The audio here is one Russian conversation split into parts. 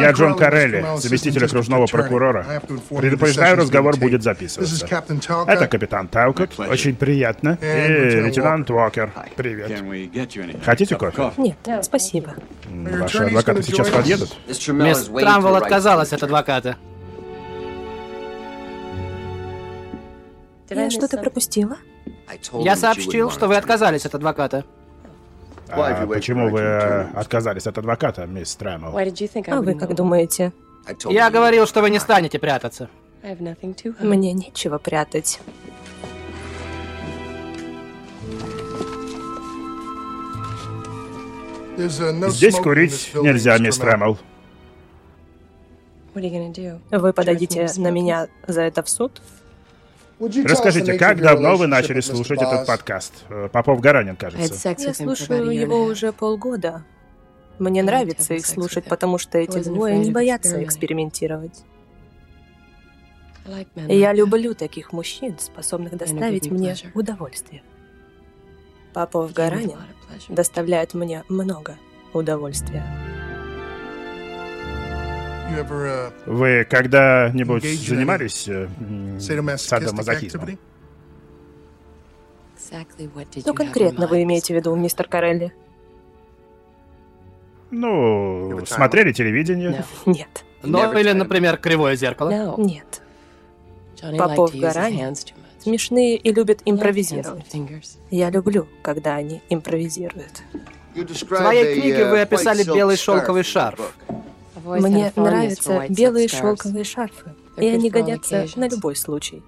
Я Джон Карелли, заместитель окружного прокурора. Предупреждаю, разговор будет записываться. Это капитан Таукот, очень приятно. И лейтенант Уокер, привет. Хотите кофе? Нет, спасибо. Ваши адвокаты сейчас подъедут? Мисс Трамвелл отказалась от адвоката. Я что-то пропустила? Я сообщил, что вы отказались от адвоката. А почему вы отказались от адвоката, мисс Трэмл? А вы как думаете? Я говорил, что вы не станете прятаться. Мне нечего прятать. Здесь курить нельзя, мисс Трэмл. Вы подадите на меня за это в суд? Расскажите, как давно вы начали слушать этот подкаст? Э, Попов Гаранин, кажется. Я слушаю его уже полгода. Мне нравится их слушать, потому что эти двое не боятся экспериментировать. Я люблю таких мужчин, способных доставить мне удовольствие. Попов Гаранин доставляет мне много удовольствия. Вы когда-нибудь занимались э, садомазохизмом? Что конкретно вы имеете в виду, мистер Карелли? Ну, смотрели телевидение? Нет, Ну, или, например, кривое зеркало. нет. Попов Гаранин смешные и любят импровизировать. Я люблю, когда они импровизируют. В своей книге вы описали белый шелковый шарф. Мне нравятся белые шелковые шарфы, и они годятся на любой случай.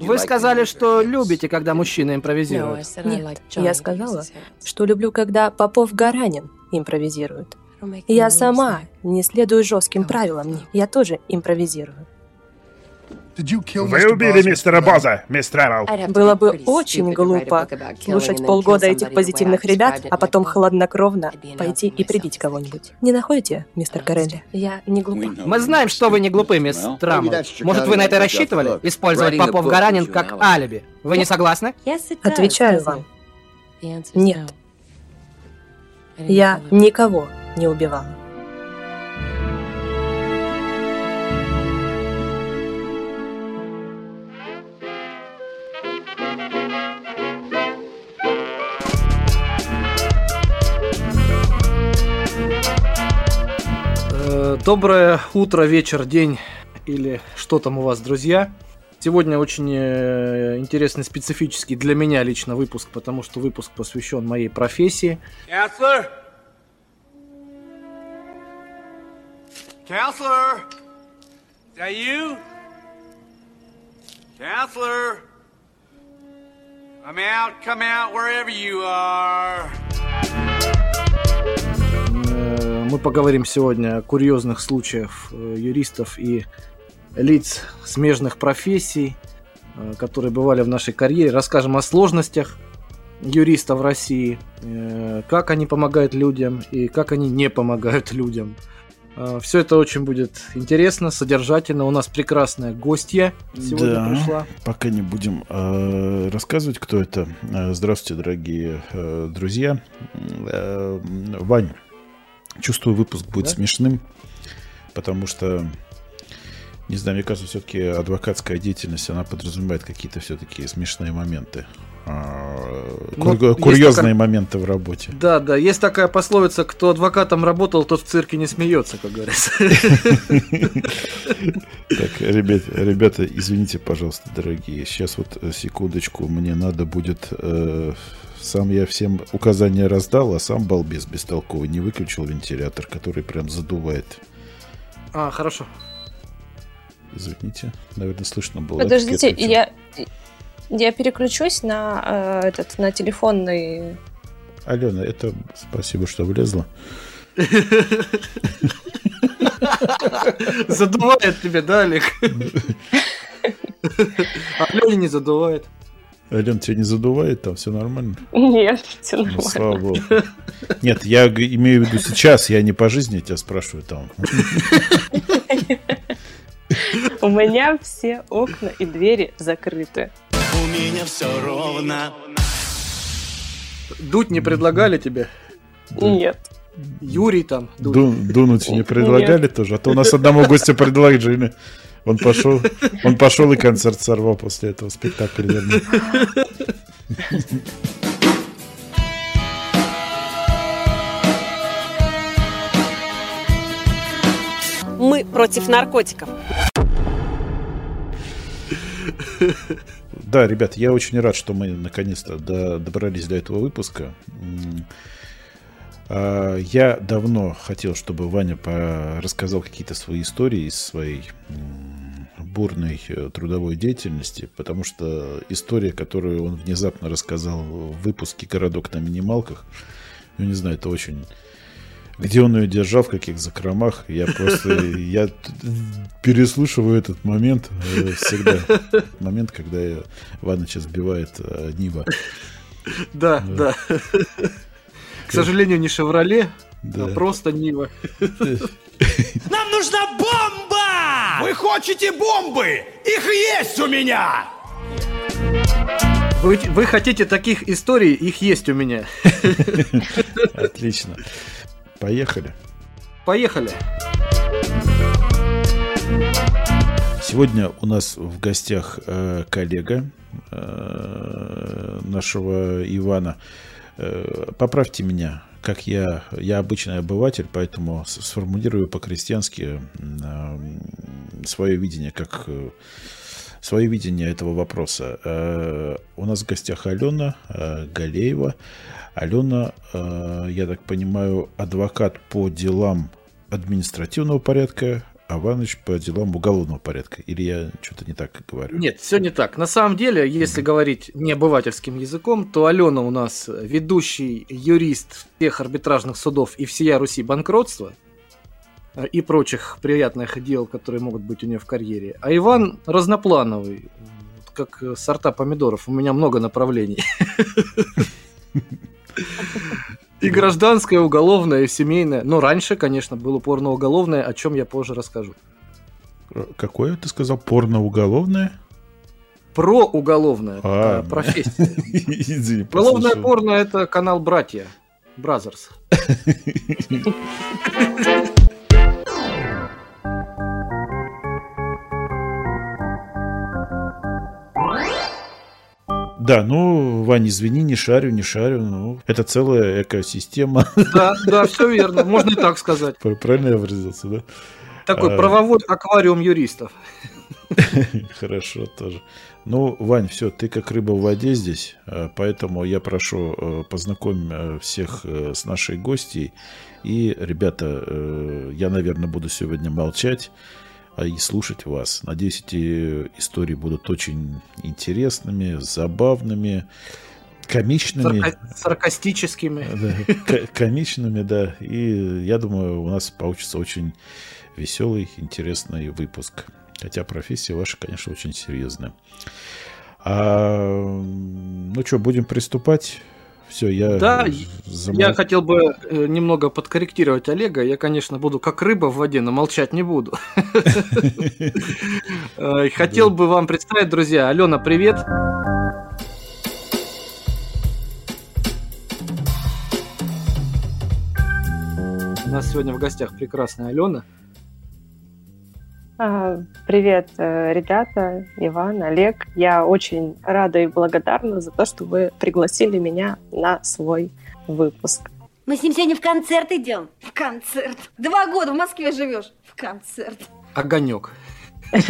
Вы сказали, что любите, когда мужчина импровизирует. Нет, я сказала, что люблю, когда Попов Гаранин импровизирует. Я сама не следую жестким правилам, я тоже импровизирую. Вы убили мистера Боза, мисс Трэмл. Было бы очень глупо слушать полгода этих позитивных ребят, а потом хладнокровно пойти и прибить кого-нибудь. Не находите, мистер Карелли? Я не глупа. Мы знаем, что вы не глупы, мисс Трамл. Может, вы на это рассчитывали? Использовать Попов Гаранин как алиби. Вы не согласны? Отвечаю вам. Нет. Я никого не убивала. Доброе утро, вечер, день или что там у вас, друзья. Сегодня очень э, интересный, специфический для меня лично выпуск, потому что выпуск посвящен моей профессии. Counselor? Counselor? Is that you? Counselor? Come out, come out, wherever you are. Мы поговорим сегодня о курьезных случаях э, юристов и лиц смежных профессий, э, которые бывали в нашей карьере. Расскажем о сложностях юристов в России, э, как они помогают людям и как они не помогают людям. Все это очень будет интересно, содержательно. У нас прекрасная гостья сегодня Да. пришла. Пока не будем э, рассказывать, кто это. Здравствуйте, дорогие э, друзья. Э, Вань, чувствую, выпуск будет Да? смешным, потому что, не знаю, мне кажется, все-таки адвокатская деятельность, она подразумевает какие-то все-таки смешные моменты. А, Ну, кур- есть курьезные такая- моменты в работе. Да, да, есть такая пословица, кто адвокатом работал, тот в цирке не смеется, как говорится. Так, ребят, ребята, извините, пожалуйста, дорогие. Сейчас вот э, секундочку, мне надо будет. Сам я всем указания раздал, а сам балбес бестолковый не выключил вентилятор, который прям задувает. А, хорошо. Извините, наверное, слышно было. Подождите, Я я, переключусь на э, этот на телефонный. Алена, это спасибо, что влезла. Задувает тебе, да, Олег? А не задувает. Ален, тебя не задувает, там все нормально? Нет, все Ну, нормально. слава богу. Нет, я имею в виду сейчас, я не по жизни тебя спрашиваю там. У меня все окна и двери закрыты. У меня все ровно. Дуть не предлагали тебе? Нет. Юрий там. Дунуть не предлагали тоже, а то у нас одному гостю предложили. Он пошел, он пошел и концерт сорвал после этого спектакля. вернее. Мы против наркотиков. Да, ребят, я очень рад, что мы наконец-то до- добрались до этого выпуска. А, Я давно хотел, чтобы Ваня рассказал какие-то свои истории из своей бурной э, трудовой деятельности, потому что история, которую он внезапно рассказал в выпуске «Городок на минималках», ну, не знаю, это очень... Где он ее держал, в каких закромах, я просто... Я переслушиваю этот момент э, всегда. Момент, когда я- Иваныча сбивает э, Нива. Да, да. К сожалению, не Шевроле, Да. а просто Нива. Нужна бомба! Вы хотите бомбы? Их есть у меня! Вы, вы хотите таких историй, их есть у меня. Отлично. Поехали. Поехали. Сегодня у нас в гостях э, коллега э, нашего Ивана. Э, поправьте меня, как я, я обычный обыватель, поэтому сформулирую по-крестьянски свое видение, как э, свое видение этого вопроса. Э, у нас в гостях Алена э, Галеева. Алена, я так понимаю, адвокат по делам административного порядка, а Иваныч по делам уголовного порядка. Или я что-то не так говорю? Нет, все не так. На самом деле, если говорить не обывательским языком, то Алена у нас ведущий юрист всех арбитражных судов и всея Руси банкротства э, и прочих приятных дел, которые могут быть у нее в карьере. А Иван разноплановый, как э, сорта помидоров. У меня много направлений. И гражданское, уголовное, и семейное. Но раньше, конечно, было порно-уголовное, о чем я позже расскажу. Какое ты сказал? Порно-уголовное? Про уголовное, А, э, профессия. Извини, Уголовное порно это канал Братья. Brazzers. Да, ну, Вань, извини, не шарю, не шарю. Ну, это целая экосистема. Да, да, все верно. Можно и так сказать. Правильно я выразился, да? Такой А. правовой аквариум юристов. Хорошо тоже. Ну, Вань, все, ты как рыба в воде здесь, э, поэтому я прошу э, познакомь э, всех э, с нашей гостьей. И, ребята, я, наверное, буду сегодня молчать а и слушать вас. Надеюсь, эти истории будут очень интересными, забавными, комичными. Сарка- Саркастическими. Да, комичными, да. И я думаю, у нас получится очень веселый, интересный выпуск. Хотя профессия ваша, конечно, очень серьезная. А, ну что, будем приступать? Все, я... Да, замол- Я хотел бы э, немного подкорректировать Олега. Я, конечно, буду как рыба в воде, но молчать не буду. Э, Хотел бы вам представить, друзья. Алена, привет. У нас сегодня в гостях прекрасная Алена. А, Привет, э, ребята, Иван, Олег. Я очень рада и благодарна за то, что вы пригласили меня на свой выпуск. Мы с ним сегодня в концерт идем. В концерт. Два года в Москве живешь. В концерт. Огонек.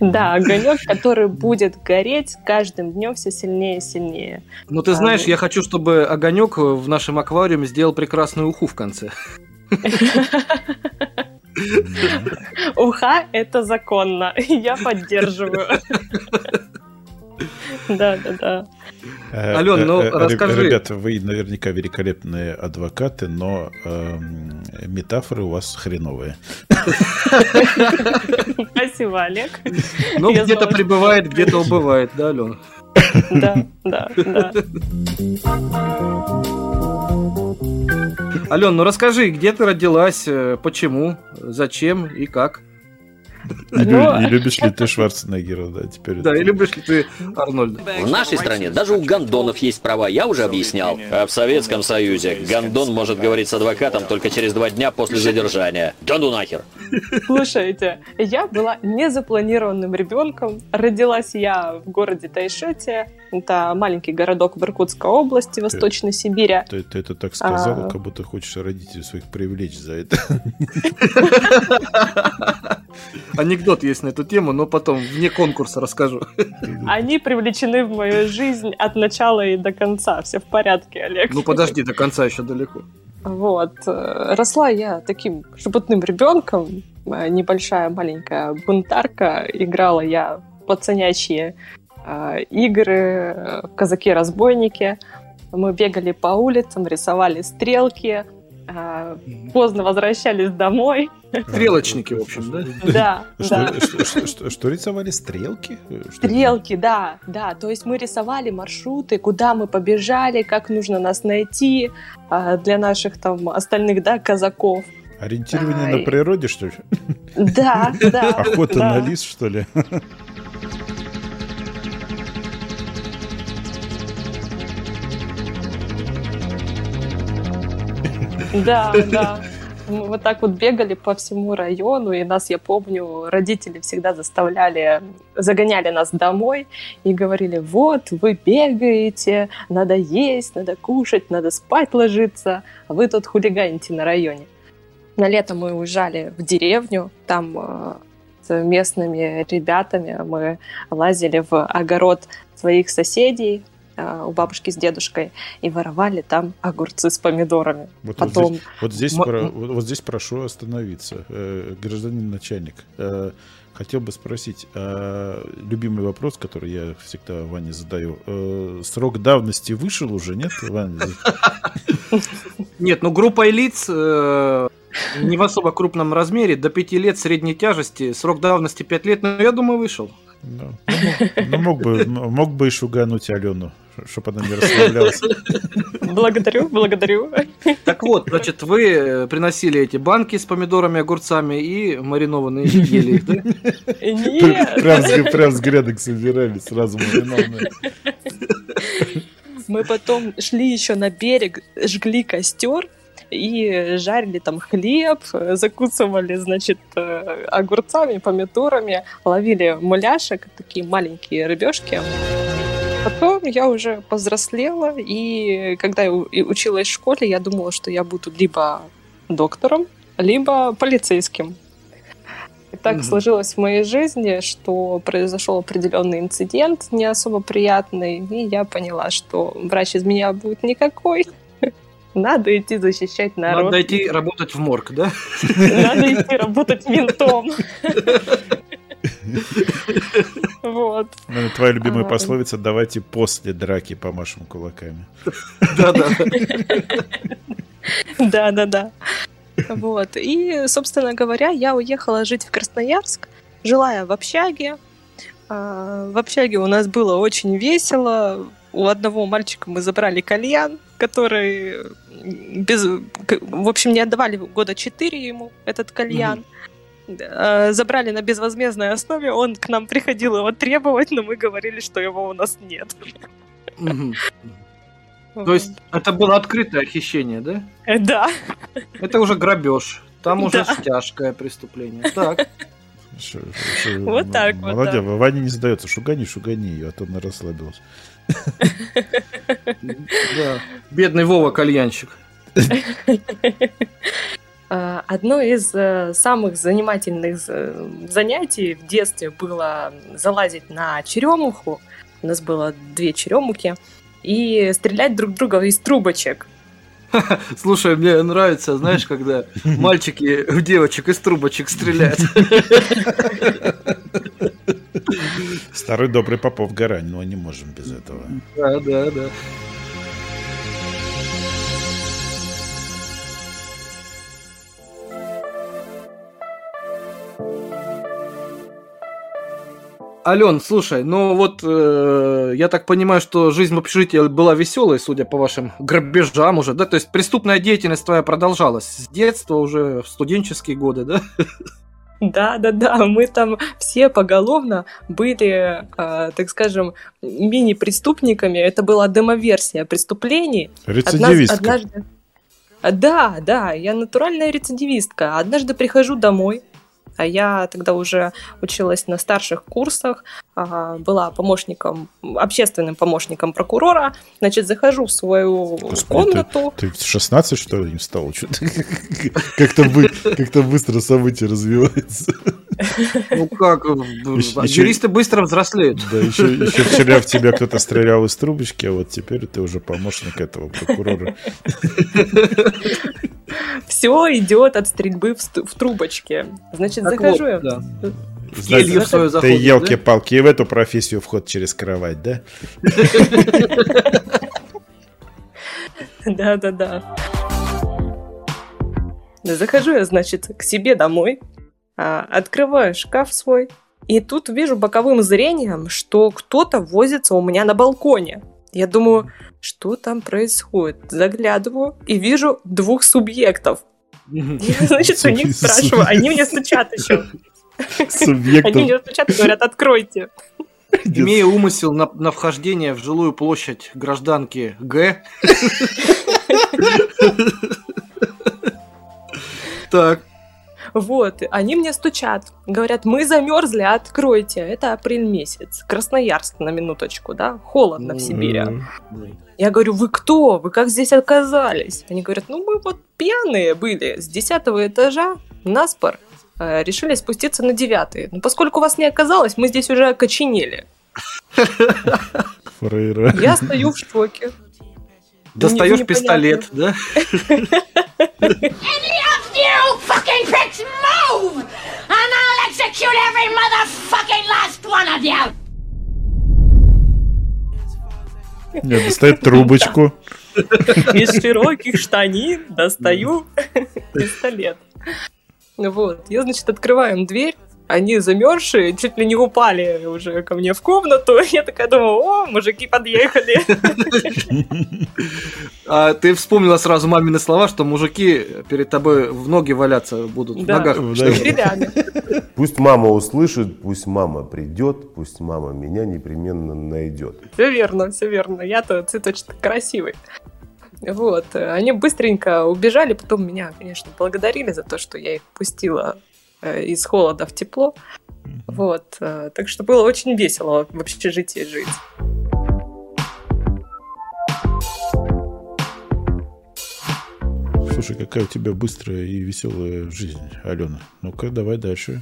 Да, огонек, который будет гореть каждым днем все сильнее и сильнее. Ну, ты знаешь, я хочу, чтобы огонек в нашем аквариуме сделал прекрасную уху в конце. Уха – это законно. Я поддерживаю. Да, да, да. Э, Ален, ну, э, э, расскажи. Ребята, вы наверняка великолепные адвокаты, но эм, метафоры у вас хреновые. Спасибо, Олег. Ну, где-то прибывает, где-то убывает, да, Ален? Да, да, да. Ален, ну расскажи, где ты родилась, э, почему, зачем и как? И лю- и любишь ли ты Шварценеггера, да, теперь? Да, это- и любишь ли ты Арнольда? В нашей стране даже у гондонов есть права, я уже объяснял. А в Советском Союзе гондон может говорить с адвокатом только через два дня после задержания. Да ну нахер. Слушайте, я была незапланированным ребенком. Родилась я в городе Тайшете. Это маленький городок в Иркутской области, Восточной Сибири. Ты, ты это так сказала, А. как будто хочешь родителей своих привлечь за это. Анекдот есть на эту тему, но потом вне конкурса расскажу. Они привлечены в мою жизнь от начала и до конца. Все в порядке, Олег. Ну подожди, до конца еще далеко. Вот. э, Росла я таким шепотным ребенком, э, небольшая маленькая бунтарка. Играла я в пацанячьи э, игры, в казаки-разбойники. Мы бегали по улицам, рисовали стрелки, э, поздно возвращались домой. Стрелочники, в общем, да? Да, да. Что, что- что- что- что рисовали? Стрелки? Это? Стрелки, да, да. То есть мы рисовали маршруты, куда мы побежали, как нужно нас найти а, для наших там остальных, да, казаков. Ориентирование на природе, что ли? Да, да. Охота да. на лис, что ли? Да, да. Мы вот так вот бегали по всему району, и нас, я помню, родители всегда заставляли, загоняли нас домой и говорили, вот, вы бегаете, надо есть, надо кушать, надо спать ложиться, а вы тут хулиганите на районе. На лето мы уезжали в деревню, там э, с местными ребятами мы лазили в огород своих соседей, у бабушки с дедушкой, и воровали там огурцы с помидорами. Вот, вот Потом здесь, вот, здесь М- про- вот- вот здесь прошу остановиться. Э, гражданин начальник, э, хотел бы спросить, э, любимый вопрос, который я всегда Ване задаю. Э, срок давности вышел уже, нет, Ваня? Нет, ну группа лиц э, не в особо крупном размере, до 5 лет средней тяжести, срок давности 5 лет, но я думаю, вышел. Ну, ну, мог бы, мог бы и шугануть Алену, чтобы она не расслаблялась. Благодарю, благодарю. Так вот, значит, вы э, приносили эти банки с помидорами, огурцами и маринованные ели их, да? Нет, Прям, с- прям с грядок собирали сразу маринованные. мы потом шли еще на берег, жгли костер и жарили там хлеб, э, закусывали, значит, э, огурцами, помидорами, ловили муляшек, такие маленькие рыбешки. Потом я уже повзрослела, и когда я училась в школе, я думала, что я буду либо доктором, либо полицейским. И так Мгм. сложилось в моей жизни, что произошел определенный инцидент, не особо приятный, и я поняла, что врач из меня будет никакой. Надо идти защищать народ. Надо идти работать в морг, да? Надо идти работать ментом. Вот. Ну, Твоя любимая пословица «давайте после драки помашем кулаками». Да-да. Да, да, да. Вот. И, собственно говоря, я уехала жить в Красноярск, жила я в общаге. А, В общаге у нас было очень весело. У одного мальчика мы забрали кальян, который без, в общем, не отдавали года четыре ему этот кальян. А, Забрали на безвозмездной основе, он к нам приходил его требовать, но мы говорили, что его у нас нет. То есть это было открытое хищение, да? Э, Да. Это уже грабеж. Там уже Да. тяжкое преступление. Так. Ш- ш- Вот так вот, Молодец, да. Ваня не сдается. Шугани, шугани ее, а то она расслабилась. Да. Бедный Вова кальянщик. А, Одно из э, самых занимательных э, занятий в детстве было залазить на черемуху. У нас было две черемухи. И стрелять друг друга из трубочек. Слушай, мне нравится, знаешь, когда мальчики в девочек из трубочек стреляют. Старый добрый Попов Гарань, но не можем без этого. Да, да, да. Ален, слушай, ну вот э, я так понимаю, что жизнь в общежитии была веселой, судя по вашим грабежам уже, да? То есть преступная деятельность твоя продолжалась с детства уже в студенческие годы, да? Да, да, да, мы там все поголовно были, э, так скажем, мини-преступниками. Это была демоверсия преступлений. Рецидивистка. Однажды... Да, да, я натуральная рецидивистка. Однажды прихожу домой, а я тогда уже училась на старших курсах, была помощником, общественным помощником прокурора. Значит, захожу в свою Господи, комнату. Ты, ты в 16, что ли, не стал? Как-то как быстро события развиваются. Ну как, еще, юристы быстро взрослеют. Да, еще, еще вчера в тебя кто-то стрелял из трубочки, а вот теперь ты уже помощник этого прокурора. Все идет от стрельбы в, в трубочке. Значит, так захожу вот, я. Да. Значит, свою заходит, ты елки-палки да? в эту профессию вход через кровать, да? Да-да-да. Захожу я, значит, к себе домой, а, открываю шкаф свой, и тут вижу боковым зрением, что кто-то возится у меня на балконе. Я думаю, что там происходит? Заглядываю и вижу двух субъектов. Я, значит, у них спрашиваю, они мне стучат еще. Субъектов. Они мне стучат и говорят, откройте. Имея умысел на, на вхождение в жилую площадь гражданки Г. Так. Вот, они мне стучат, говорят, мы замерзли, откройте. Это апрель месяц, Красноярск на минуточку, да, холодно в Сибири. Я говорю, вы кто? Вы как здесь оказались? Они говорят, ну мы вот пьяные были с десятого этажа, наспор, решили спуститься на девятый. Но поскольку вас не оказалось, мы здесь уже окоченели. Фрейра. Я стою в шоке. Достаешь пистолет, да? Нет, достает трубочку. Из широких штанин достаю пистолет. Вот, я, значит, открываем дверь, они замерзшие, чуть ли не упали уже ко мне в комнату. Я такая думаю, о, мужики подъехали. А ты вспомнила сразу мамины слова, что мужики перед тобой в ноги валяться будут, в ногах. Пусть мама услышит, пусть мама придет, пусть мама меня непременно найдет. Все верно, все верно. Я-то цветочек красивый. Вот. Они быстренько убежали, потом меня, конечно, благодарили за то, что я их пустила Э, из холода в тепло. Вот. Э, так что было очень весело в общежитии жить. Слушай, какая у тебя быстрая и веселая жизнь, Алена. Ну-ка, давай дальше.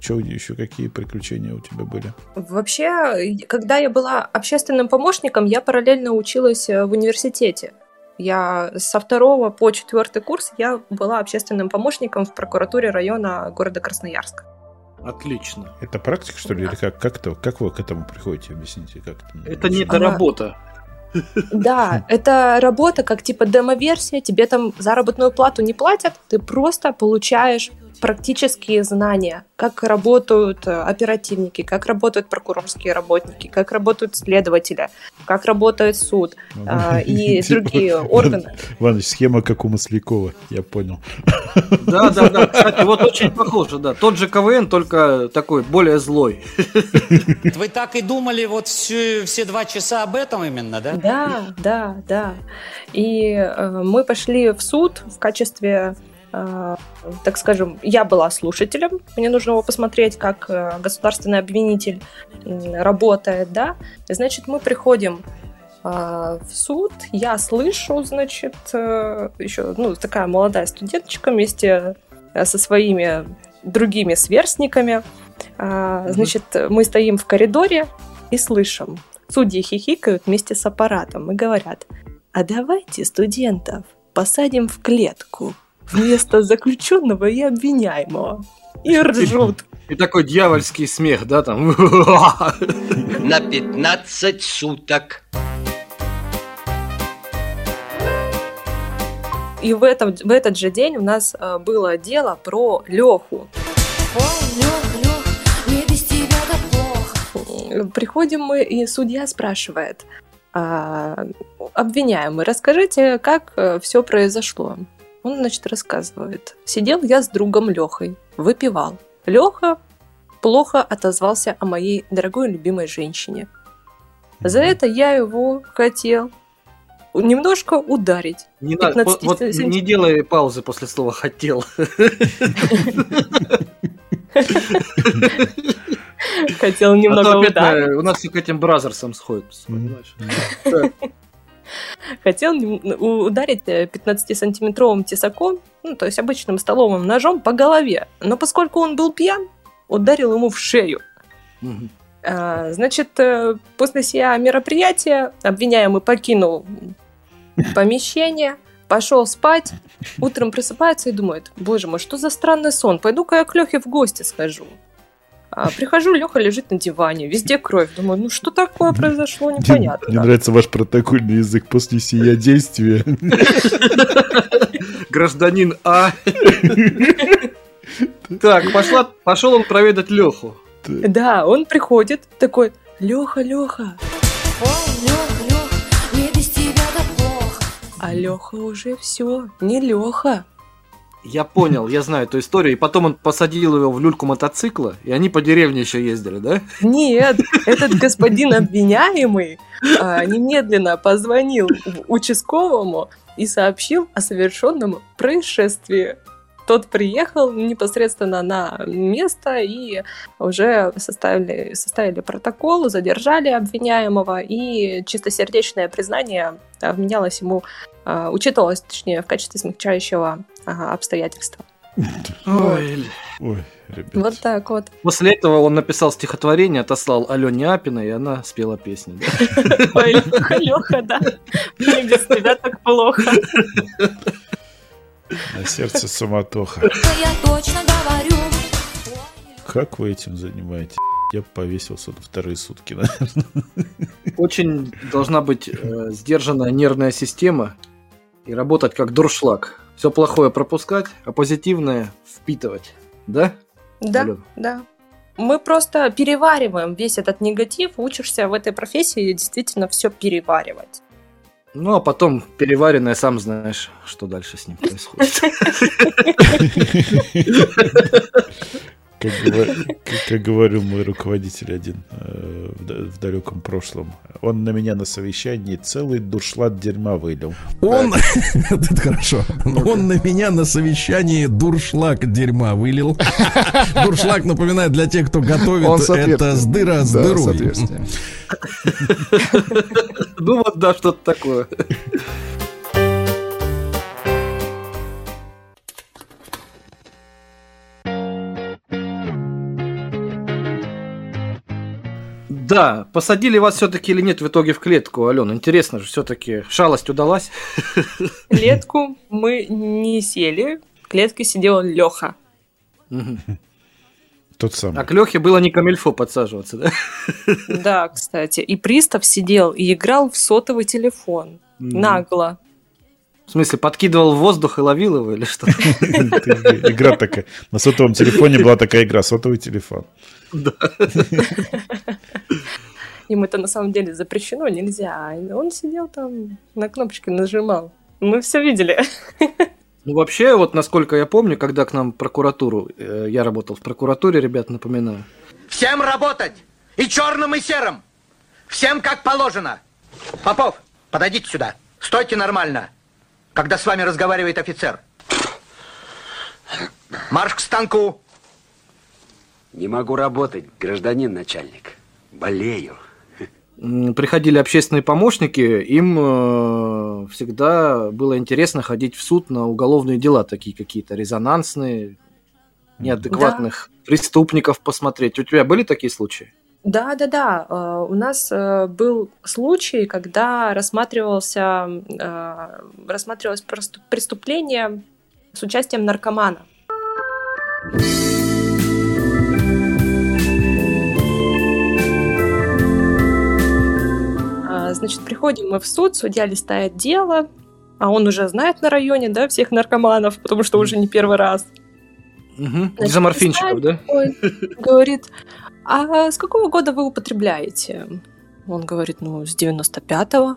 Что еще какие приключения у тебя были? Вообще, когда я была общественным помощником, я параллельно училась э, в университете. Я со второго по четвертый курс я была общественным помощником в прокуратуре района города Красноярска. Отлично. Это практика, что ли, да. или как? Как, то, как вы к этому приходите? Объясните, как это? Это не Она... работа. Да, это работа как типа демо-версия, тебе там заработную плату не платят, ты просто получаешь практические знания, как работают э, оперативники, как работают прокурорские работники, как работают следователи, как работает суд э, и другие органы. Иваныч, схема как у Маслякова, я понял. Да, да, да. Кстати, вот очень похоже, да. Тот же КВН, только такой более злой. Вы так и думали вот все, все два часа об этом именно, да? Да, да, да. И э, мы пошли в суд в качестве так скажем, я была слушателем, мне нужно его посмотреть, как э, государственный обвинитель работает, да, значит, мы приходим э, в суд, я слышу, значит, еще, ну, такая молодая студенточка вместе со своими другими сверстниками, значит, мы стоим в коридоре и слышим, судьи хихикают вместе с аппаратом и говорят, а давайте студентов посадим в клетку, вместо заключенного и обвиняемого. И ржут. И такой дьявольский смех, да, там. На 15 суток. И в, этом, в этот же день у нас э, было дело про Леху. Приходим мы, и судья спрашивает, а, обвиняемый, расскажите, как все произошло. Он, значит, рассказывает. Сидел я с другом Лехой, выпивал. Леха плохо отозвался о моей дорогой любимой женщине. За это я его хотел немножко ударить. Не, надо, вот, вот не делай паузы после слова «хотел». Хотел немного а ударить. У нас все к этим бразерсам сходится, Хотел ударить 15-сантиметровым тесаком, ну, то есть обычным столовым ножом по голове. Но поскольку он был пьян, ударил ему в шею. А, значит, э, после сия мероприятия обвиняемый покинул помещение, пошел спать, утром просыпается и думает, боже мой, что за странный сон, пойду-ка я к Лехе в гости схожу. А, прихожу, Леха лежит на диване, везде кровь. Думаю, ну что такое произошло, непонятно. Мне нравится ваш протокольный язык после сия действия. Гражданин А. Так, пошла, пошел он проведать Леху. Да, он приходит такой, Леха, Леха. А Леха уже все, не Леха. Я понял, я знаю эту историю. И потом он посадил его в люльку мотоцикла, и они по деревне еще ездили, да? Нет, этот господин обвиняемый а, немедленно позвонил участковому и сообщил о совершенном происшествии. Тот приехал непосредственно на место и уже составили, составили протокол, задержали обвиняемого, и чистосердечное признание вменялось ему, а, учитывалось, точнее, в качестве смягчающего ага, обстоятельства. Ой, Ой, ребят. Вот так вот. После этого он написал стихотворение, отослал Алене Апиной, и она спела песню. Ой, Леха, Леха, да. Мне без тебя так плохо. На сердце суматоха. Я точно говорю. Как вы этим занимаетесь? Я повесился на вторые сутки, наверное. Очень должна быть э, сдержанная нервная система и работать как дуршлаг. Все плохое пропускать, а позитивное впитывать. Да? Да, Алена? да. Мы просто перевариваем весь этот негатив, учишься в этой профессии действительно все переваривать. Ну, а потом переваренное, сам знаешь, что дальше с ним происходит. Как, как, как говорил мой руководитель один э, в, в далеком прошлом, он на меня на совещании целый дуршлат дерьма вылил. Он, это хорошо, он на меня на совещании дуршлаг дерьма вылил. Дуршлаг, напоминаю, для тех, кто готовит, это с дыра с дырой. Ну вот, да, что-то такое. Да, посадили вас все-таки или нет в итоге в клетку, Алена? Интересно же, все-таки шалость удалась? Клетку мы не сели, в клетке сидел Леха. Тот самый. А к Лехе было не камельфо подсаживаться, да? Да, кстати. И пристав сидел и играл в сотовый телефон. Нагло. В смысле, подкидывал в воздух и ловил его или что? Игра такая. На сотовом телефоне была такая игра, сотовый телефон. Да. Им это на самом деле запрещено, нельзя. Он сидел там, на кнопочки нажимал. Мы все видели. Ну, вообще, вот насколько я помню, когда к нам прокуратуру, э, я работал в прокуратуре, ребят, напоминаю. Всем работать! И черным, и серым! Всем как положено! Попов, подойдите сюда. Стойте нормально, когда с вами разговаривает офицер. Марш к станку! Не могу работать, гражданин начальник. Болею. Приходили общественные помощники, им э, всегда было интересно ходить в суд на уголовные дела, такие какие-то резонансные, неадекватных да. преступников посмотреть. У тебя были такие случаи? Да, да, да. Э, у нас э, был случай, когда рассматривался, рассматривалось преступление с участием наркомана. Значит, приходим мы в суд, судья листает дело, а он уже знает на районе, да, всех наркоманов, потому что уже не первый раз. Угу. Изоморфинчиков, да? Такой, говорит, а с какого года вы употребляете? Он говорит, ну, с 95-го.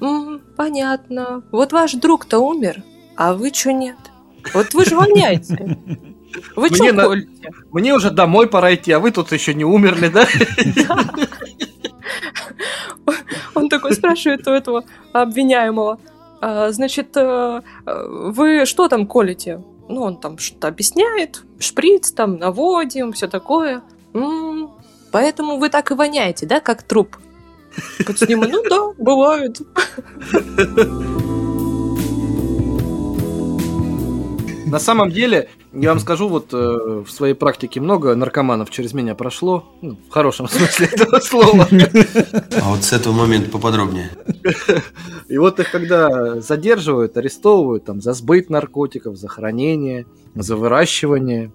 М, понятно. Вот ваш друг-то умер, а вы что нет? Вот вы же воняете. Вы Мне на-? Мне уже домой пора идти, а вы тут еще не умерли, да? Он такой спрашивает у этого обвиняемого, «А, значит, э, э, вы что там колите? Ну, он там что-то объясняет, шприц там наводим, все такое. «М, поэтому вы так и воняете, да, как труп? Подсниму, ну да, бывает. На самом деле, я вам скажу, вот э, в своей практике много наркоманов через меня прошло, ну, в хорошем смысле этого слова. А вот с этого момента поподробнее. И вот их когда задерживают, арестовывают там за сбыт наркотиков, за хранение, за выращивание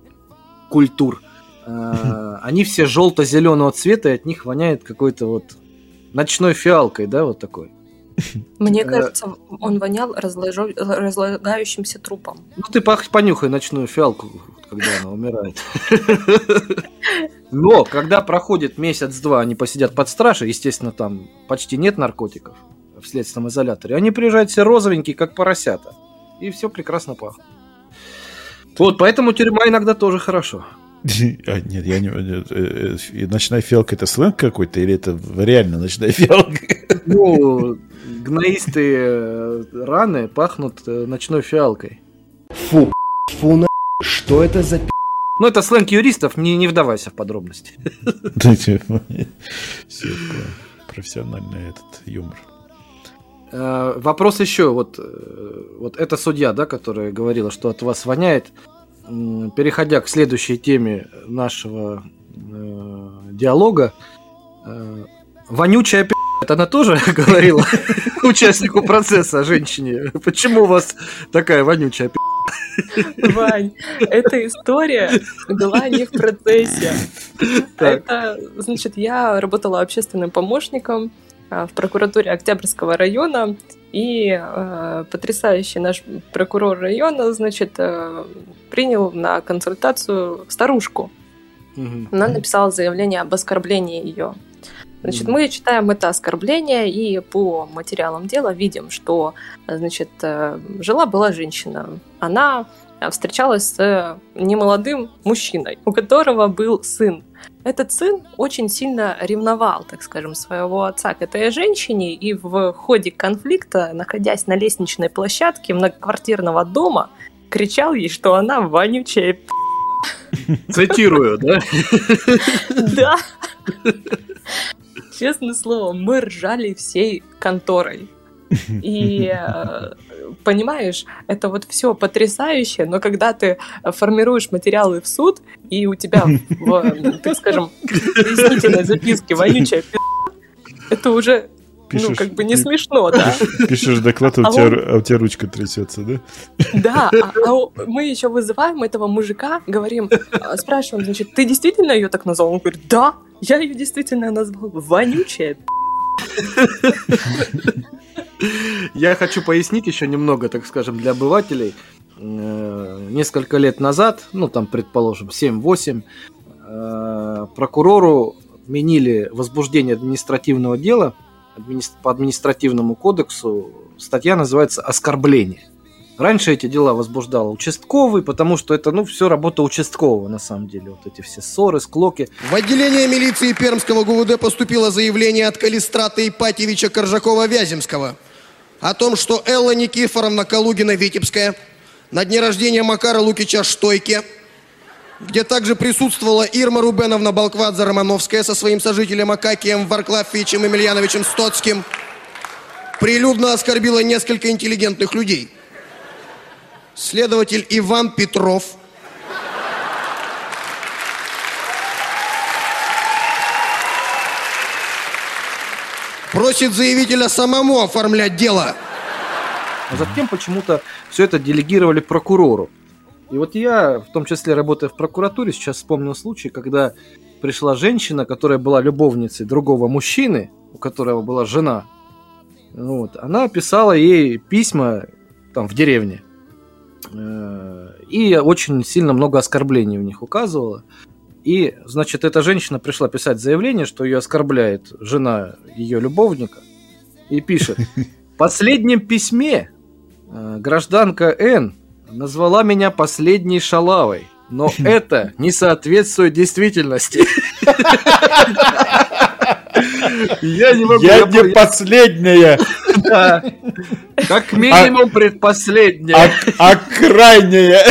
культур, э, они все желто-зеленого цвета, и от них воняет какой-то вот ночной фиалкой, да, вот такой. Мне Э, кажется, он вонял разлагающимся трупом. Ну ты пох- понюхай ночную фиалку, когда она умирает. Но когда проходит месяц-два, они посидят под стражей, естественно, там почти нет наркотиков в следственном изоляторе, они приезжают все розовенькие, как поросята. И все прекрасно пахнет. Вот, поэтому тюрьма иногда тоже хорошо. А, нет, я не... э, э, Ночная фиалка это сленг какой-то или это реально ночная фиалка? Ну, гноистые э, раны пахнут э, ночной фиалкой. Фу, фу, на... Что это за пи***? Ну, это сленг юристов, не, не вдавайся в подробности. Дайте все профессиональный этот юмор. Э, Вопрос еще, вот, вот эта судья, да, которая говорила, что от вас воняет, переходя к следующей теме нашего э, диалога, э, вонючая это она тоже говорила участнику процесса женщине. Почему у вас такая вонючая пи***? Вань, эта история была не в процессе. Так. Это, значит, я работала общественным помощником а, в прокуратуре Октябрьского района, и э, потрясающий наш прокурор района, значит, э, принял на консультацию старушку. Она написала заявление об оскорблении ее. Значит, мы читаем это оскорбление и по материалам дела видим, что, значит, э, жила-была женщина. Она э, встречалась с немолодым мужчиной, у которого был сын. Этот сын очень сильно ревновал, так скажем, своего отца к этой женщине, и в ходе конфликта, находясь на лестничной площадке многоквартирного дома, кричал ей, что она вонючая пи***. Цитирую, да? Да. Честное слово, мы ржали всей конторой. И э, понимаешь, это вот все потрясающе, но когда ты формируешь материалы в суд, и у тебя в, так скажем, пояснительной записке вонючая это уже, ну, Пишешь- как бы не смешно, да? Пишешь доклад, а у А тебя, он- а у тебя ручка трясется, да? Да, а, а мы еще вызываем этого мужика, говорим, а, спрашиваем, значит, ты действительно ее так назвал? Он говорит, да, я ее действительно назвал вонючая. Я хочу пояснить еще немного, так скажем, для обывателей. Э, Несколько лет назад, ну там, предположим, 7-8, э, прокурору вменили возбуждение административного дела по административному кодексу. Статья называется «Оскорбление». Раньше эти дела возбуждал участковый, потому что это, ну, все работа участкового, на самом деле. Вот эти все ссоры, склоки. В отделение милиции Пермского ГУВД поступило заявление от Калистрата Ипатьевича Коржакова-Вяземского о том, что Элла Никифоровна Калугина-Витебская на дне рождения Макара Лукича Штойке, где также присутствовала Ирма Рубеновна Балквадзе-Романовская со своим сожителем Акакием Варклафовичем Емельяновичем Стоцким, прилюдно оскорбила несколько интеллигентных людей. Следователь Иван Петров – просит заявителя самому оформлять дело. А затем почему-то все это делегировали прокурору. И вот я, в том числе работая в прокуратуре, сейчас вспомнил случай, когда пришла женщина, которая была любовницей другого мужчины, у которого была жена, Вот. Она писала ей письма там в деревне. Э, и очень сильно много оскорблений в них указывала. И, значит, эта женщина пришла писать заявление, что ее оскорбляет жена ее любовника. И пишет, в последнем письме э, гражданка Н назвала меня последней шалавой. Но это не соответствует действительности. Я не могу. Я не последняя. Да. Как минимум предпоследняя. А, а крайняя.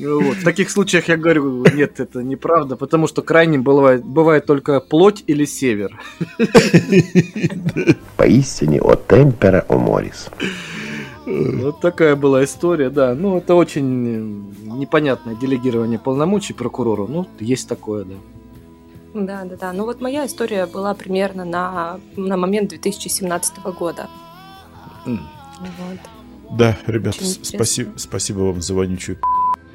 Вот. В таких случаях я говорю, нет, это неправда, потому что крайним бывает, бывает только плоть или север. Поистине о темпера о морис. Вот такая была история, да. Ну, это очень непонятное делегирование полномочий прокурору. Ну, есть такое, да. Да, да, да. Ну вот моя история была примерно на, на момент 2017 года. Mm. Вот. Да, ребят, спасибо, спасибо вам за вонючую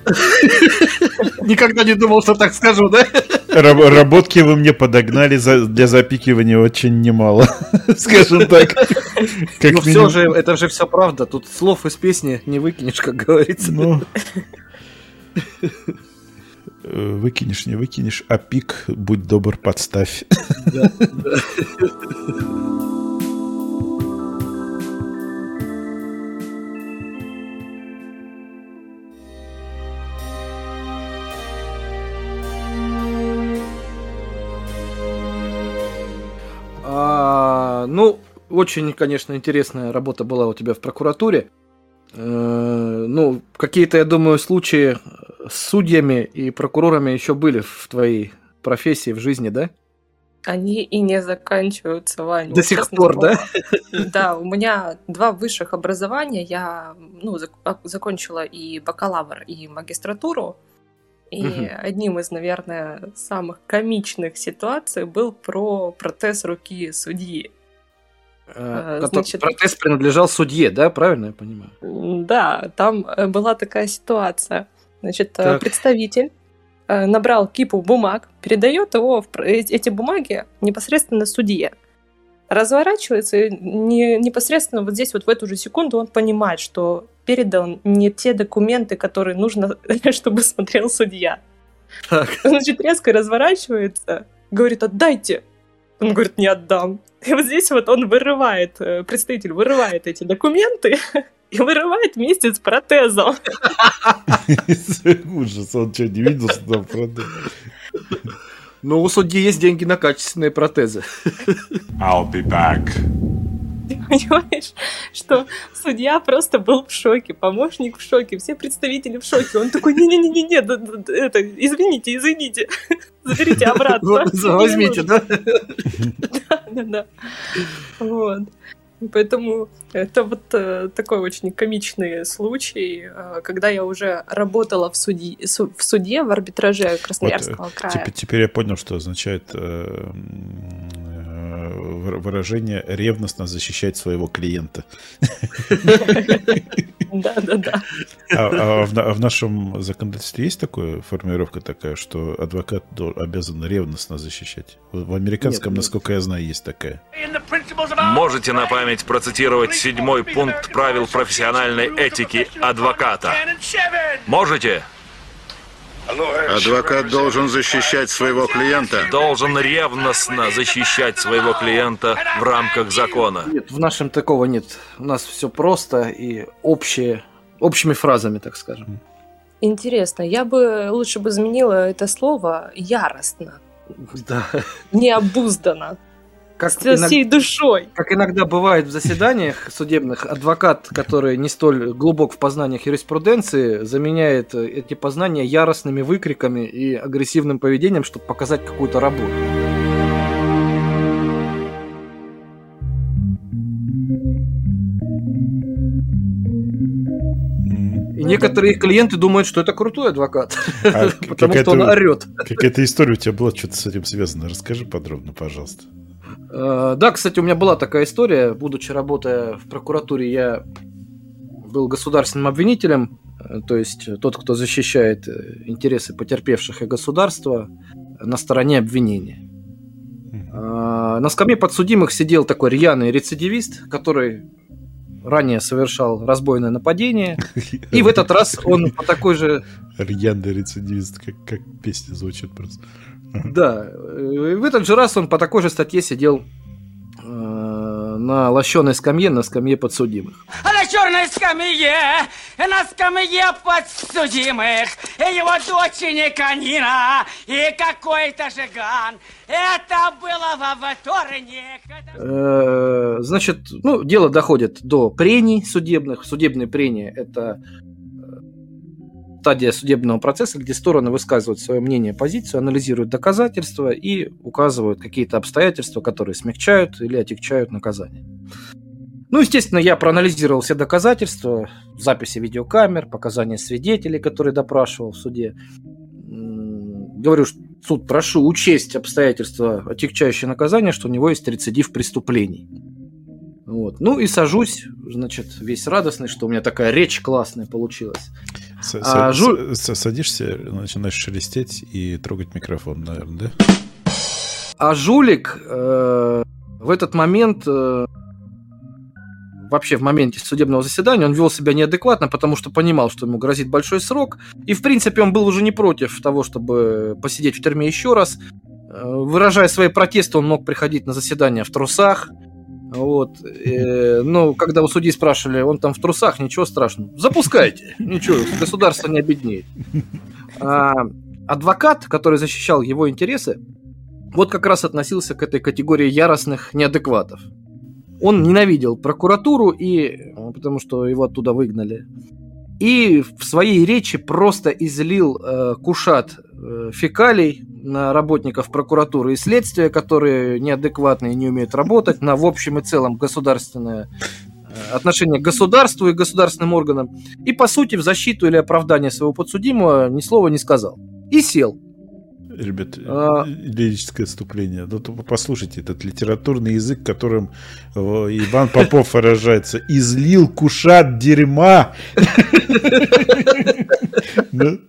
Никогда не думал, что так скажу, да? Работки вы мне подогнали за, для запикивания очень немало, скажем так. Как ну все же, это же все правда. Тут слов из песни не выкинешь, как говорится. Ну, выкинешь, не выкинешь, а пик, будь добр, подставь. Да, да. Ну, очень, конечно, интересная работа была у тебя в прокуратуре. Э, ну, какие-то, я думаю, случаи с судьями и прокурорами еще были в твоей профессии, в жизни, да? Они и не заканчиваются, Ваня. До сих пор, да? Да, у меня два высших образования. Я ну, а, закончила и бакалавр, и магистратуру. И угу. одним из, наверное, самых комичных ситуаций был про протез руки судьи. Э, э, значит, протест принадлежал судье, да, правильно я понимаю? Да, там э, была такая ситуация. Значит, так. представитель набрал кипу бумаг, передает его в эти бумаги непосредственно судье. Разворачивается и не, непосредственно вот здесь вот в эту же секунду он понимает, что передал не те документы, которые нужно, чтобы смотрел судья. Так. Значит, резко разворачивается, говорит, отдайте. Он говорит, не отдам. И вот здесь вот он вырывает, э, представитель вырывает эти документы и вырывает вместе с протезом. Ужас, он что, не видел, что там протез? Ну, у судьи есть деньги на качественные протезы. I'll be back. Понимаешь, что судья просто был в шоке, помощник в шоке, все представители в шоке. Он такой, не-не-не-не, это, извините, извините, заберите обратно. Возьмите, да? Да, да, да. Вот. Поэтому это вот э, такой очень комичный случай, э, когда я уже работала в, суде, в суде в арбитраже Красноярского вот, края. Теперь, теперь я понял, что означает э, выражение ревностно защищать своего клиента. Да, да, да. А, а, в, нашем законодательстве есть такая формулировка такая, что адвокат обязан ревностно защищать? В американском, насколько я знаю, есть такая. Можете на память процитировать седьмой пункт правил профессиональной этики адвоката? Можете? Адвокат должен защищать своего клиента. Должен ревностно защищать своего клиента в рамках закона. Нет, в нашем такого нет. У нас все просто и общее, общими фразами, так скажем. Интересно, я бы лучше бы изменила это слово яростно. Да. Необузданно как с иногда, всей душой. Как иногда бывает в заседаниях судебных, адвокат, который не столь глубок в познаниях юриспруденции, заменяет эти познания яростными выкриками и агрессивным поведением, чтобы показать какую-то работу. И некоторые клиенты думают, что это крутой адвокат, а потому что он орет. Какая-то история у тебя была, что-то с этим связано. Расскажи подробно, пожалуйста. Э, да, кстати, у меня была такая история. Будучи работая в прокуратуре, я был государственным обвинителем, э, то есть тот, кто защищает э, интересы потерпевших и государства на стороне обвинения. На скамье подсудимых сидел такой рьяный рецидивист, который ранее совершал разбойное нападение. И в этот раз он по такой же... Рьяный рецидивист, как, как песня звучит просто. Да. В этот же раз он по такой же статье сидел на лощеной скамье, на скамье подсудимых. А на черной скамье, на скамье подсудимых, и его дочь Никанина, и какой-то жиган. Это было во вторник. Э, значит, ну, дело доходит до прений судебных. Судебные прения – это стадия судебного процесса, где стороны высказывают свое мнение, позицию, анализируют доказательства и указывают какие-то обстоятельства, которые смягчают или отягчают наказание. Ну, естественно, я проанализировал все доказательства, записи видеокамер, показания свидетелей, которые допрашивал в суде. Говорю, суд, прошу учесть обстоятельства, отягчающие наказание, что у него есть рецидив преступлений. Вот. Ну и сажусь, значит, весь радостный, что у меня такая речь классная получилась. С а, жу... Садишься, начинаешь шелестеть и трогать микрофон, наверное, да? А жулик э, в этот момент, э, вообще в моменте судебного заседания, он вел себя неадекватно, потому что понимал, что ему грозит большой срок. И, в принципе, он был уже не против того, чтобы посидеть в тюрьме еще раз. Э, выражая свои протесты, он мог приходить на заседание в трусах, вот. Э, ну, когда у судьи спрашивали, он там в трусах, ничего страшного. Запускайте. Ничего, государство не обеднеет. А адвокат, который защищал его интересы, вот как раз относился к этой категории яростных неадекватов. Он ненавидел прокуратуру, и, потому что его оттуда выгнали. И в своей речи просто излил э, кушат фекалий на работников прокуратуры и следствия, которые неадекватны и не умеют работать, на в общем и целом государственное э, отношение к государству и государственным органам. И, по сути, в защиту или оправдание своего подсудимого ни слова не сказал. И сел. Ребят, а... лирическое отступление. Ну, послушайте, этот литературный язык, которым Иван Попов выражается. Излил кушат дерьма. Ну,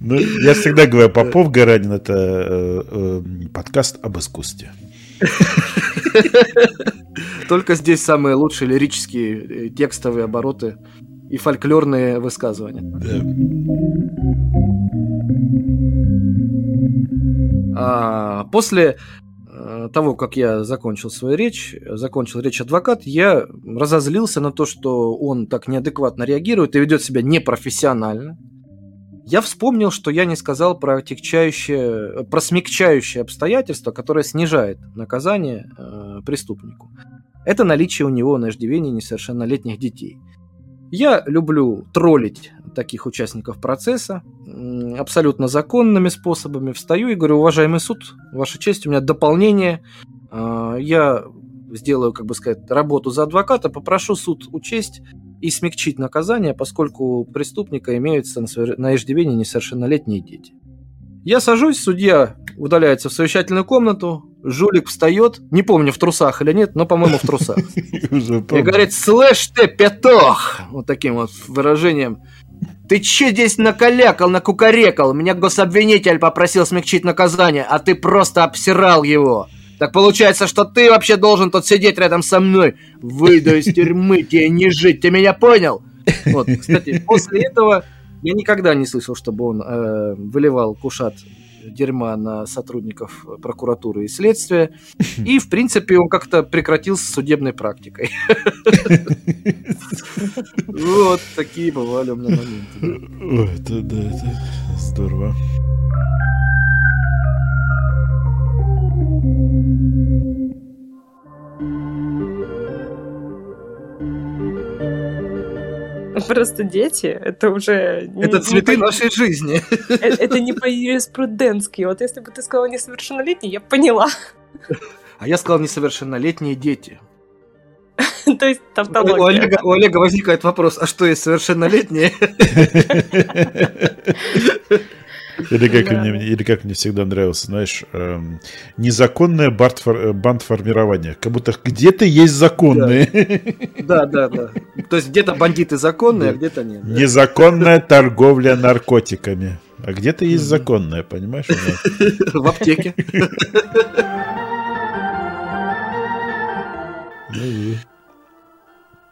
ну, я всегда говорю, Попов Гаранин это э, э, подкаст об искусстве. Только здесь самые лучшие лирические э, текстовые обороты и фольклорные высказывания. Да. А, после э, того, как я закончил свою речь, закончил речь адвокат, я разозлился на то, что он так неадекватно реагирует и ведет себя непрофессионально. Я вспомнил, что я не сказал про отягчающее, про смягчающее обстоятельство, которое снижает наказание э, преступнику. Это наличие у него на иждивении несовершеннолетних детей. Я люблю троллить таких участников процесса абсолютно законными способами. Встаю и говорю, уважаемый суд, ваша честь, у меня дополнение. А, я сделаю, как бы сказать, работу за адвоката, попрошу суд учесть и смягчить наказание, поскольку у преступника имеются на иждивении несовершеннолетние дети. Я сажусь, судья удаляется в совещательную комнату, жулик встает, не помню, в трусах или нет, но, по-моему, в трусах. И говорит, слышь ты, петух! Вот таким вот выражением. Ты че здесь накалякал, накукарекал? Меня гособвинитель попросил смягчить наказание, а ты просто обсирал его. Так получается, что ты вообще должен тут сидеть рядом со мной. Выйду из тюрьмы, тебе не жить, ты меня понял? Вот, кстати, после этого я никогда не слышал, чтобы он э, выливал кушат дерьма на сотрудников прокуратуры и следствия. И, в принципе, он как-то прекратил с судебной практикой. Вот такие бывали у меня моменты. Это да, это здорово. Просто дети, это уже... Это не, цветы не по... нашей жизни. Это, это не по юриспруденски. Вот если бы ты сказала несовершеннолетний, я поняла. А я сказал несовершеннолетние дети. То есть тавтология. У Олега, у Олега возникает вопрос, а что есть совершеннолетние? Или как, да. мне, или как мне всегда нравилось, знаешь, эм, незаконное бандфор, бандформирование. Как будто где-то есть законные. Да, да, да. То есть где-то бандиты законные, а где-то нет. Незаконная торговля наркотиками. А где-то есть законная, понимаешь? В аптеке.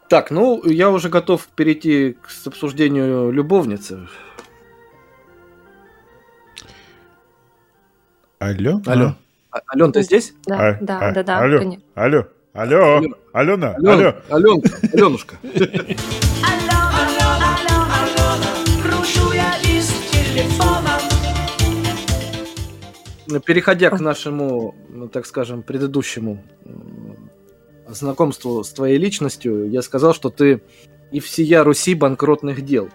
Так, ну, я уже готов перейти к обсуждению любовницы. Алло? Алло. А, Ален, ты здесь? Да, да, а, да, да, Алло, конечно. алло, алло, Алена, Ален, алло. Ален, Аленушка. Кручу я лист телефона. Переходя к нашему, ну, так скажем, предыдущему знакомству с твоей личностью, я сказал, что ты и всея Руси банкротных дел.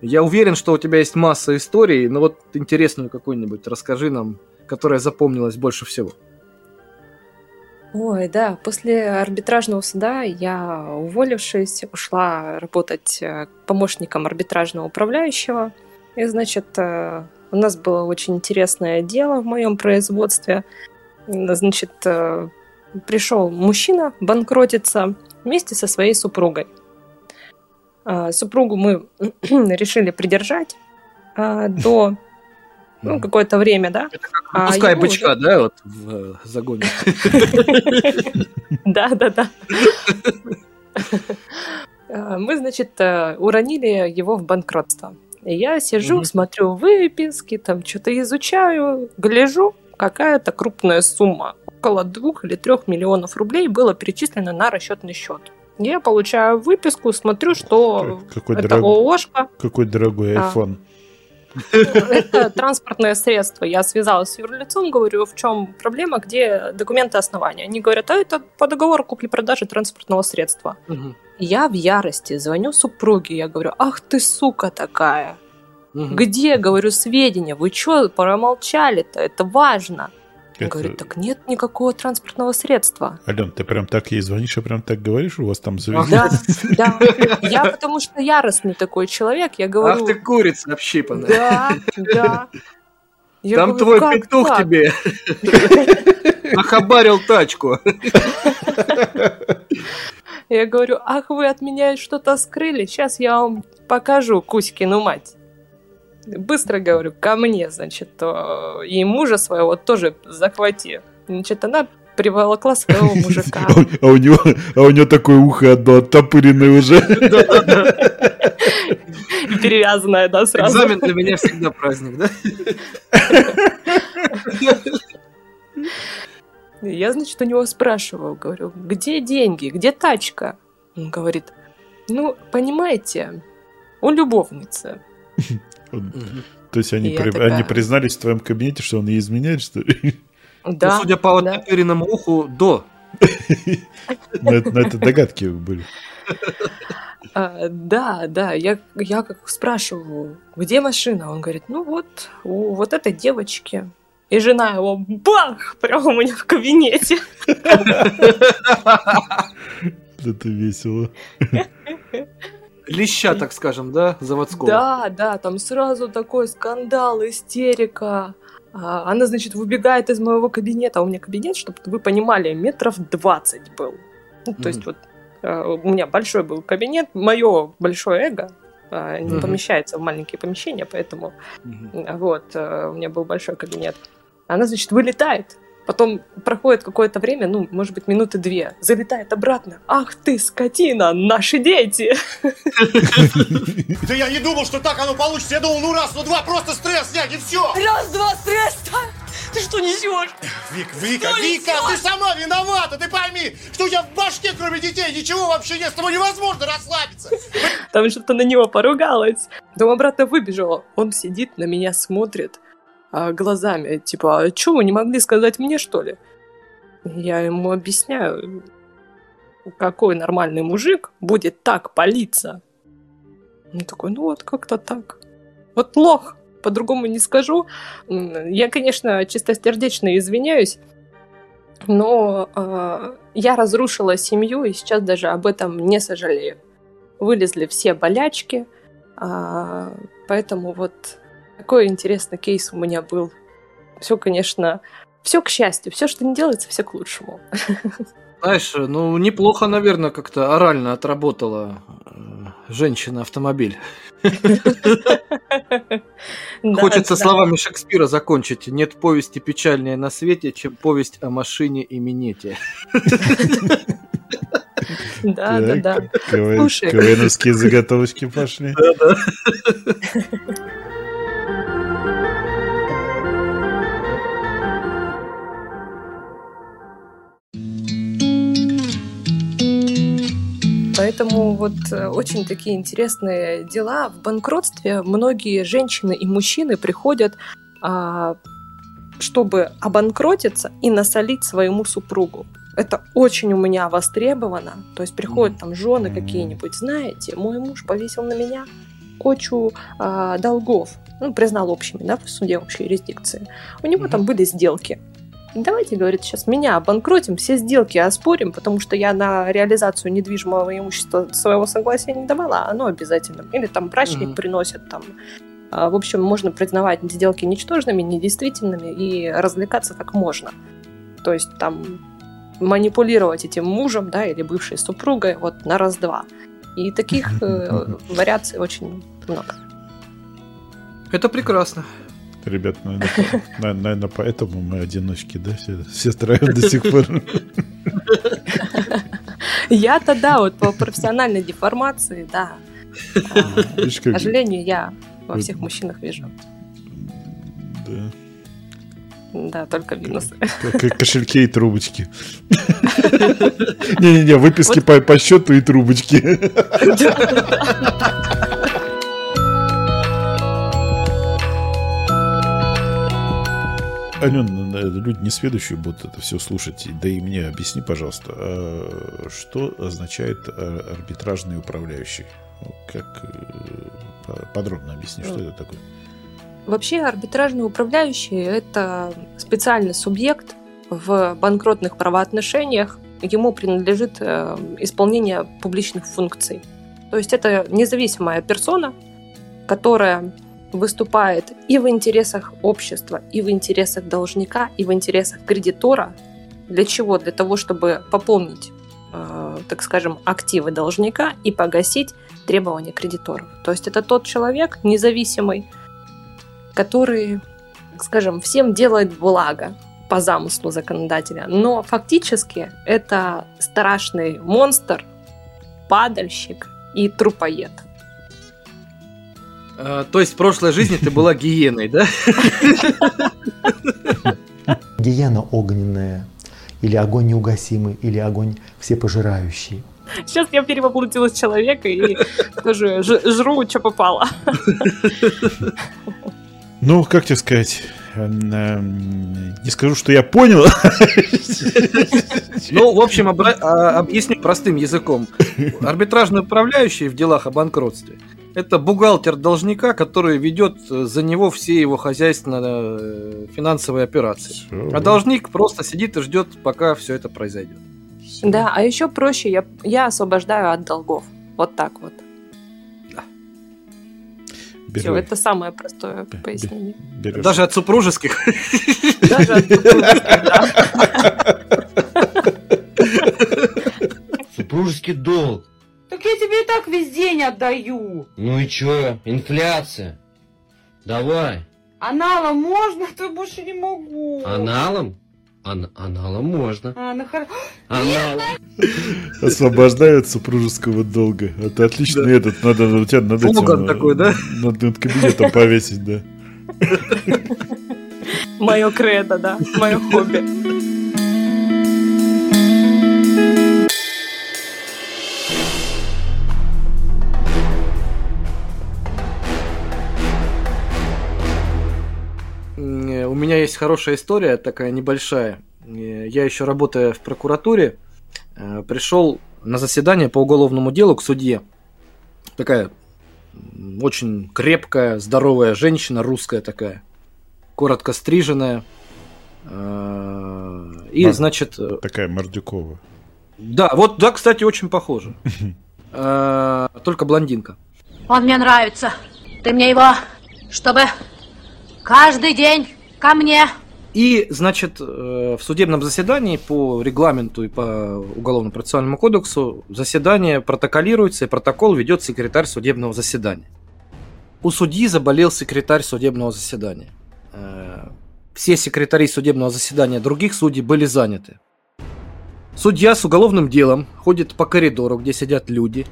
Я уверен, что у тебя есть масса историй, но вот интересную какую-нибудь расскажи нам, которая запомнилась больше всего. Ой, да, после арбитражного суда я, уволившись, ушла работать э, помощником арбитражного управляющего. И, значит, э, у нас было очень интересное дело в моем производстве. Значит, э, пришел мужчина банкротиться вместе со своей супругой. А, Супругу мы решили придержать а, до ну, какое-то время, да. А Пускай ему бычка, уже- да, вот в э, загоне. Да, да, да. А, Мы, значит, э, уронили его в банкротство. Я сижу, смотрю выписки, там что-то изучаю, гляжу, какая-то крупная сумма. Около двух или трех миллионов рублей было перечислено на расчетный счет. Я получаю выписку, смотрю, что Какой, это дорог- ООшка, Какой дорогой А. это транспортное средство. Я связалась с юрлицом, говорю, в чем проблема, где документы основания. Они говорят, а это по договору купли-продажи транспортного средства. Я в ярости звоню супруге, я говорю, ах ты сука такая. Где, говорю, сведения? Вы что промолчали-то? Это важно. Он Это- говорит, так нет никакого транспортного средства. Ален, ты прям так ей звонишь и прям так говоришь, у вас там завезли? Да, да. Я потому что яростный такой человек, я говорю... Ах ты курица общипанная. Да, да. Я Там говорю, твой «Как петух так?» тебе нахабарил тачку. Я говорю, ах, вы от меня что-то скрыли, сейчас я вам покажу Кузькину мать. Быстро говорю, ко мне, значит, э, и мужа своего тоже захвати. Значит, она приволокла своего мужика. А у него, а у него такое ухо одно оттопыренное уже. Перевязанная, да, сразу. Экзамен для меня всегда праздник, да? Я, значит, у него спрашиваю, говорю, где деньги, где тачка? Он говорит, ну, понимаете, у любовницы. То есть они, при- такая- они признались в твоем кабинете, что он ей изменяет, что ли? Да, Ну, судя по да. оттопыренному уху, до. Но это, но это догадки были. А, да, да, я, я как спрашиваю, где машина? Он говорит, ну вот, у вот этой девочки. И жена его бах, прямо у меня в кабинете. Это весело. Леща, так скажем, да, заводского. Да, да, там сразу такой скандал, истерика. А, Она, значит, выбегает из моего кабинета. А у меня кабинет, чтобы вы понимали, метров 20 был. Ну, то есть Мгм. вот э, у меня большой был кабинет, мое большое эго не Мгм. помещается в маленькие помещения, поэтому э, вот у меня был большой кабинет. Она, значит, вылетает. Потом проходит какое-то время, ну, может быть, минуты две, залетает обратно. Ах ты, скотина, наши дети! Да я не думал, что так оно получится. Я думал, ну раз, ну два, просто стресс снять и все. Раз, два, стресс! Ты что несешь? Вик, Вика, Что Вика, ты сама виновата, ты пойми, что у тебя в башке, кроме детей, ничего вообще нет, с тобой невозможно расслабиться. Там что-то на него поругалась. Потом обратно выбежала. Он сидит, на меня смотрит глазами. Типа, а что, вы не могли сказать мне, что ли? Я ему объясняю, какой нормальный мужик будет так палиться. Он такой, ну вот как-то так. Вот лох, по-другому не скажу. Я, конечно, чистосердечно извиняюсь, но э, я разрушила семью и сейчас даже об этом не сожалею. Вылезли все болячки, а, поэтому вот такой интересный кейс у меня был. Все, конечно, все к счастью, все, что не делается, все к лучшему. Знаешь, ну неплохо, наверное, как-то орально отработала э, женщина-автомобиль. Хочется словами Шекспира закончить. Нет повести печальнее на свете, чем повесть о машине и минете. Да, да, да. Слушай. КВНовские заготовочки пошли. Да, да. Поэтому вот э, очень такие интересные дела. В банкротстве многие женщины и мужчины приходят, а, чтобы обанкротиться и насолить своему супругу. Это очень у меня востребовано. То есть приходят там жены какие-нибудь, знаете, мой муж повесил на меня кучу а, долгов, ну, признал общими, да, в суде общей юрисдикции. У него там были сделки давайте, говорит, сейчас меня обанкротим, все сделки оспорим, потому что я на реализацию недвижимого имущества своего согласия не давала, оно обязательно. Или там брачник mm-hmm. приносит там. А, в общем, можно признавать сделки ничтожными, недействительными и развлекаться как можно. То есть там манипулировать этим мужем, да, или бывшей супругой вот на раз-два. И таких э, вариаций очень много. Это прекрасно. Ребят, наверное, наверное, поэтому мы одиночки, да, все, все строим до сих пор. Я-то да, вот по профессиональной деформации, да. А, к сожалению, я во всех мужчинах вижу. Да. Да, только минусы. Кошельки и трубочки. Не-не-не, выписки по счету и трубочки. Ален, люди не следующие будут это все слушать, да и мне объясни, пожалуйста, а что означает а, арбитражный управляющий? Как э, подробно объясни, что это такое? Вообще арбитражный управляющий – это специальный субъект в банкротных правоотношениях. Ему принадлежит э, исполнение публичных функций. То есть это независимая персона, которая выступает и в интересах общества, и в интересах должника, и в интересах кредитора. Для чего? Для того, чтобы пополнить, э, так скажем, активы должника и погасить требования кредиторов. То есть это тот человек независимый, который, скажем, всем делает благо по замыслу законодателя, но фактически это страшный монстр, падальщик и трупоед. А, то есть в прошлой жизни ты была гиеной, да? Гиена огненная, или огонь неугасимый, или огонь всепожирающий. Сейчас я перевоплотилась человека и тоже жру, что попало. Ну, как тебе сказать? Не скажу, что я понял. Ну, в общем, а, объясню простым языком. Арбитражный управляющий в делах о банкротстве это бухгалтер должника, который ведет э, за него все его хозяйственно-финансовые э, операции. Все. А должник просто сидит и ждет, пока все это произойдет. Да, а еще проще, я, я освобождаю от долгов. Вот так вот. Все, это самое простое пояснение. Берешь. Даже от супружеских. Даже от супружеских, да. Супружеский долг. Так я тебе и так весь день отдаю. Ну и чё, инфляция. Давай. Аналом можно, то больше не могу. Аналом? Ан аналом можно. А, ну хорошо. Аналом. Освобождают супружеского долга. Это отличный да. этот. Надо у тебя надо этим, такой, да? Надо над кабинетом повесить, да. Мое кредо, да. Мое хобби. Меня есть хорошая история, такая небольшая. Я еще работая в прокуратуре, э, пришел на заседание по уголовному делу к судье. Такая очень крепкая, здоровая женщина, русская такая, коротко стриженная. Э, и, Мар... значит... Э, такая Мордюкова. Да, вот, да, кстати, очень похоже. Только блондинка. Он мне нравится. Ты мне его, чтобы каждый день Ко мне! И, значит, э, в судебном заседании по регламенту и по Уголовно-процессуальному кодексу заседание протоколируется, и протокол ведет секретарь судебного заседания. У судьи заболел секретарь судебного заседания. Э, все секретари судебного заседания других судей были заняты. Судья с уголовным делом ходит по коридору, где сидят люди,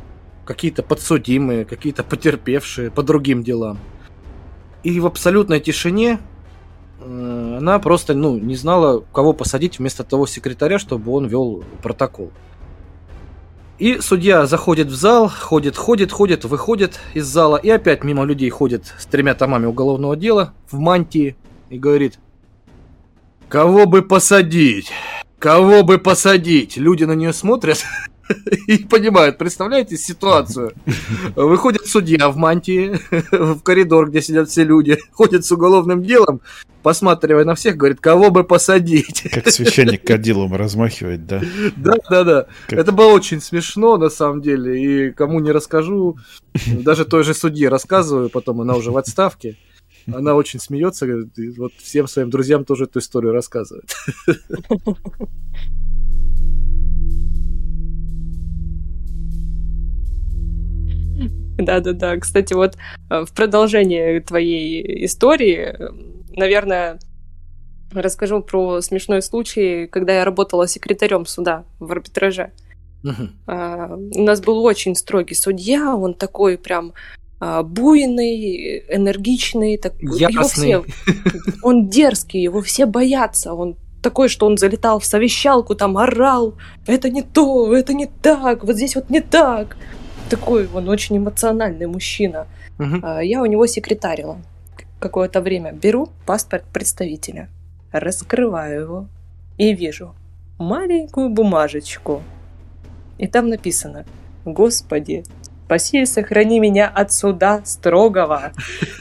какие-то подсудимые, какие-то потерпевшие по другим делам. И в абсолютной тишине она просто ну, не знала, кого посадить вместо того секретаря, чтобы он вел протокол. И судья заходит в зал, ходит, ходит, ходит, выходит из зала и опять мимо людей ходит с тремя томами уголовного дела в мантии и говорит, кого бы посадить, кого бы посадить. Люди на нее смотрят и понимают, представляете ситуацию? Выходит судья в мантии в коридор, где сидят все люди, ходит с уголовным делом, посматривая на всех, говорит, кого бы посадить. Как священник кадилом размахивает, да? Да, да, да. Как... Это было очень смешно, на самом деле, и кому не расскажу, даже той же судье рассказываю, потом она уже в отставке. Она очень смеется, и вот всем своим друзьям тоже эту историю рассказывает. Да-да-да. Кстати, вот э, в продолжении твоей истории, наверное, расскажу про смешной случай, когда я работала секретарем суда в арбитраже. Uh-huh. У нас был очень строгий судья, он такой прям а, буйный, энергичный, так, его все, он дерзкий, его все боятся, он такой, что он залетал в совещалку, там орал, это не то, это не так, вот здесь вот не так такой он очень эмоциональный мужчина. Угу. Я у него секретарила какое-то время. Беру паспорт представителя, раскрываю его и вижу маленькую бумажечку. И там написано «Господи, спаси и сохрани меня от суда строгого,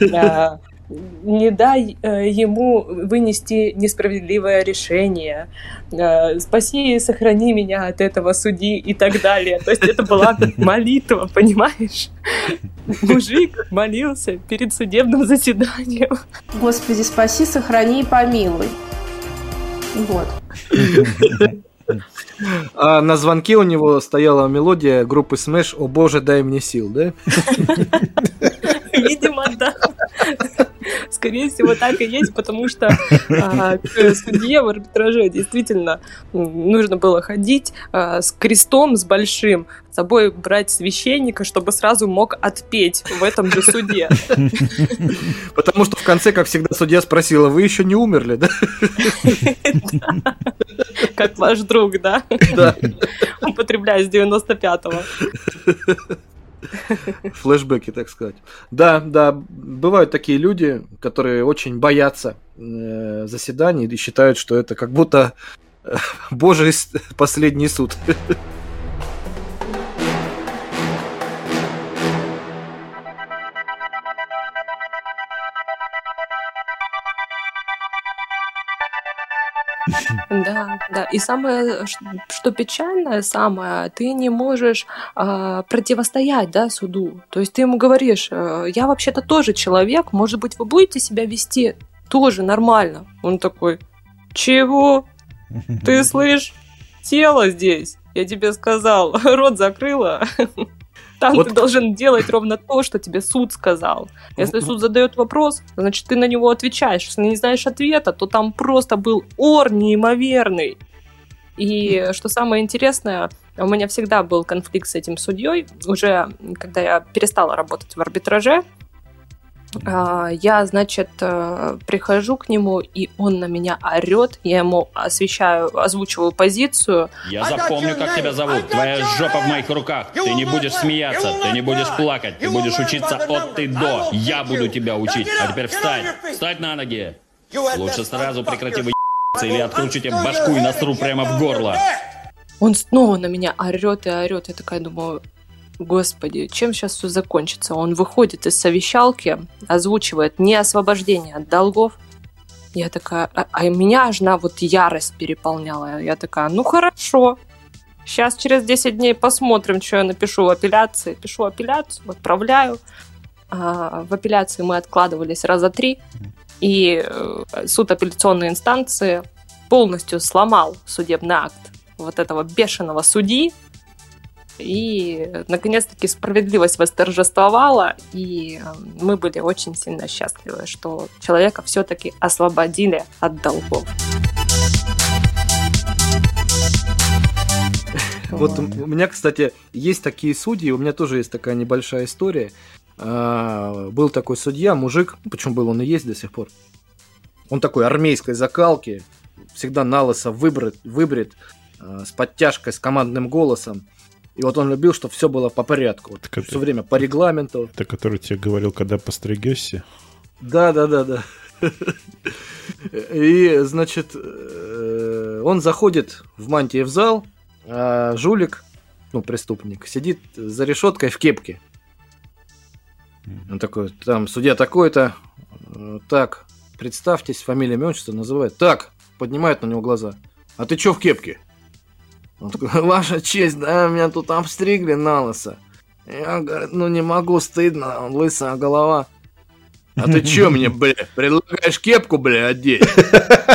не дай э, ему вынести несправедливое решение, э, спаси и сохрани меня от этого судьи и так далее. То есть это была молитва, понимаешь? Мужик молился перед судебным заседанием. Господи, спаси, сохрани и помилуй. Вот. А на звонке у него стояла мелодия группы Smash «О боже, дай мне сил», да? Видимо, да. Скорее всего, так и есть, потому что а, к судье в арбитраже действительно нужно было ходить а, с крестом, с большим, с собой брать священника, чтобы сразу мог отпеть в этом же суде. Потому что в конце, как всегда, судья спросила, вы еще не умерли, да? Как ваш друг, да? Да. Употребляя с 95-го. Флэшбэки, так сказать. Да, да, бывают такие люди, которые очень боятся э, заседаний и считают, что это как будто э, божий последний суд. Да, да. И самое, что печальное, самое, ты не можешь э, противостоять, да, суду. То есть ты ему говоришь, э, я вообще-то тоже человек, может быть, вы будете себя вести тоже нормально. Он такой, чего? Ты слышишь? Тело здесь. Я тебе сказал, рот закрыла. Там вот. ты должен делать ровно то, что тебе суд сказал. Если суд задает вопрос, значит, ты на него отвечаешь. Если не знаешь ответа, то там просто был ор неимоверный. И что самое интересное, у меня всегда был конфликт с этим судьей. Уже когда я перестала работать в арбитраже, я, значит, э, прихожу к нему, и он на меня орет. Я ему освещаю, озвучиваю позицию. Я запомню, как тебя зовут. Твоя жопа в моих руках. Ты не будешь смеяться, ты не будешь плакать, ты будешь учиться от и до. Я буду тебя учить. А теперь встань. Встать на ноги. Лучше сразу прекрати выебаться, или откручу тебе башку и насру прямо в горло. Он снова на меня орет и орет. Я такая думаю, Господи, чем сейчас все закончится? Он выходит из совещалки, озвучивает не освобождение от долгов. Я такая, а, а меня аж на вот ярость переполняла. Я такая, ну хорошо, сейчас через 10 дней посмотрим, что я напишу в апелляции. Пишу апелляцию, отправляю. А, в апелляции мы откладывались раза три, и э, суд апелляционной инстанции полностью сломал судебный акт вот этого бешеного судьи, и, наконец-таки, справедливость восторжествовала, и эм, мы были очень сильно счастливы, что человека все-таки освободили от долгов. Вот у меня, кстати, есть такие судьи, у меня тоже есть такая небольшая история. А, был такой судья, мужик, почему был он и есть до сих пор. Он такой армейской закалки, всегда на лысо выбрит, выбрит, а, с подтяжкой, с командным голосом. И вот он любил, чтобы все было по порядку. Вот все это, время по регламенту. Это который тебе говорил, когда постригешься? Да, да, да, да. И, значит, э, он заходит в мантии в зал, а жулик, ну, преступник, сидит за решеткой в кепке. Он такой, там, судья такой-то, так, представьтесь, фамилия, имя, отчество называет. Так, поднимает на него глаза. А ты чё в кепке? Он такой, ваша честь, да, меня тут обстригли на лысо. Я, говорит, ну не могу, стыдно, лысая голова. А ты чё мне, бля, предлагаешь кепку, бля, одеть?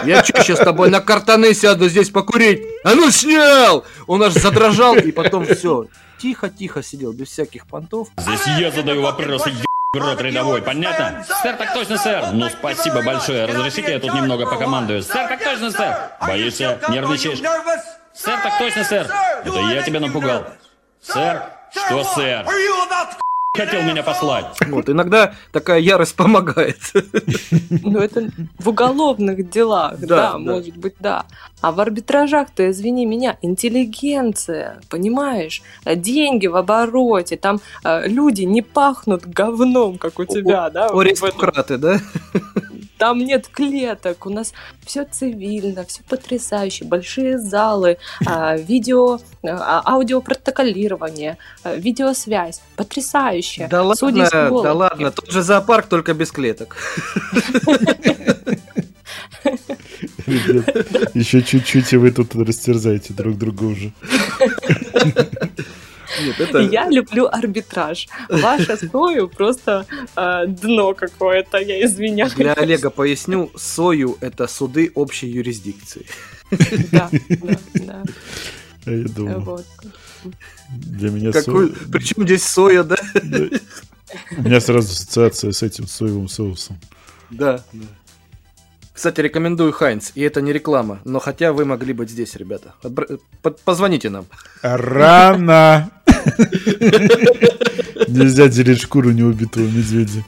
Я чё, сейчас с тобой на картаны сяду здесь покурить? А ну снял! Он аж задрожал, и потом все. Тихо-тихо сидел, без всяких понтов. Здесь я задаю вопросы, рот рядовой, понятно? Сэр, так точно, сэр. Ну, спасибо большое. Разрешите я тут немного покомандую? Сэр, так точно, сэр. Боишься? Нервничаешь? Сэр, так точно, сэр. Это я тебя напугал. Сэр? Что, сэр? хотел меня послать. Вот, иногда такая ярость помогает. Ну, это в уголовных делах, да, да, да. может быть, да. А в арбитражах-то, извини меня, интеллигенция, понимаешь? Деньги в обороте, там э, люди не пахнут говном, как у тебя, о, да? Аристократы, да? Там нет клеток, у нас все цивильно, все потрясающе, большие залы, а, видео, а, аудиопротоколирование, а, видеосвязь, потрясающе. Да ладно, да ладно, тот же зоопарк, только без клеток. Ребят, еще чуть-чуть, и вы тут растерзаете друг друга уже. Нет, это... Я люблю арбитраж. Ваша Сою просто э, дно какое-то, я извиняюсь. Для Олега поясню, Сою — это суды общей юрисдикции. Да, да, да. А я думаю. Вот. Для меня Какой... Со... Причем здесь соя, да? да? У меня сразу ассоциация с этим соевым соусом. Да, да. Кстати, рекомендую Хайнц, и это не реклама, но хотя вы могли быть здесь, ребята. Позвоните нам. Рано! Нельзя делить шкуру неубитого медведя.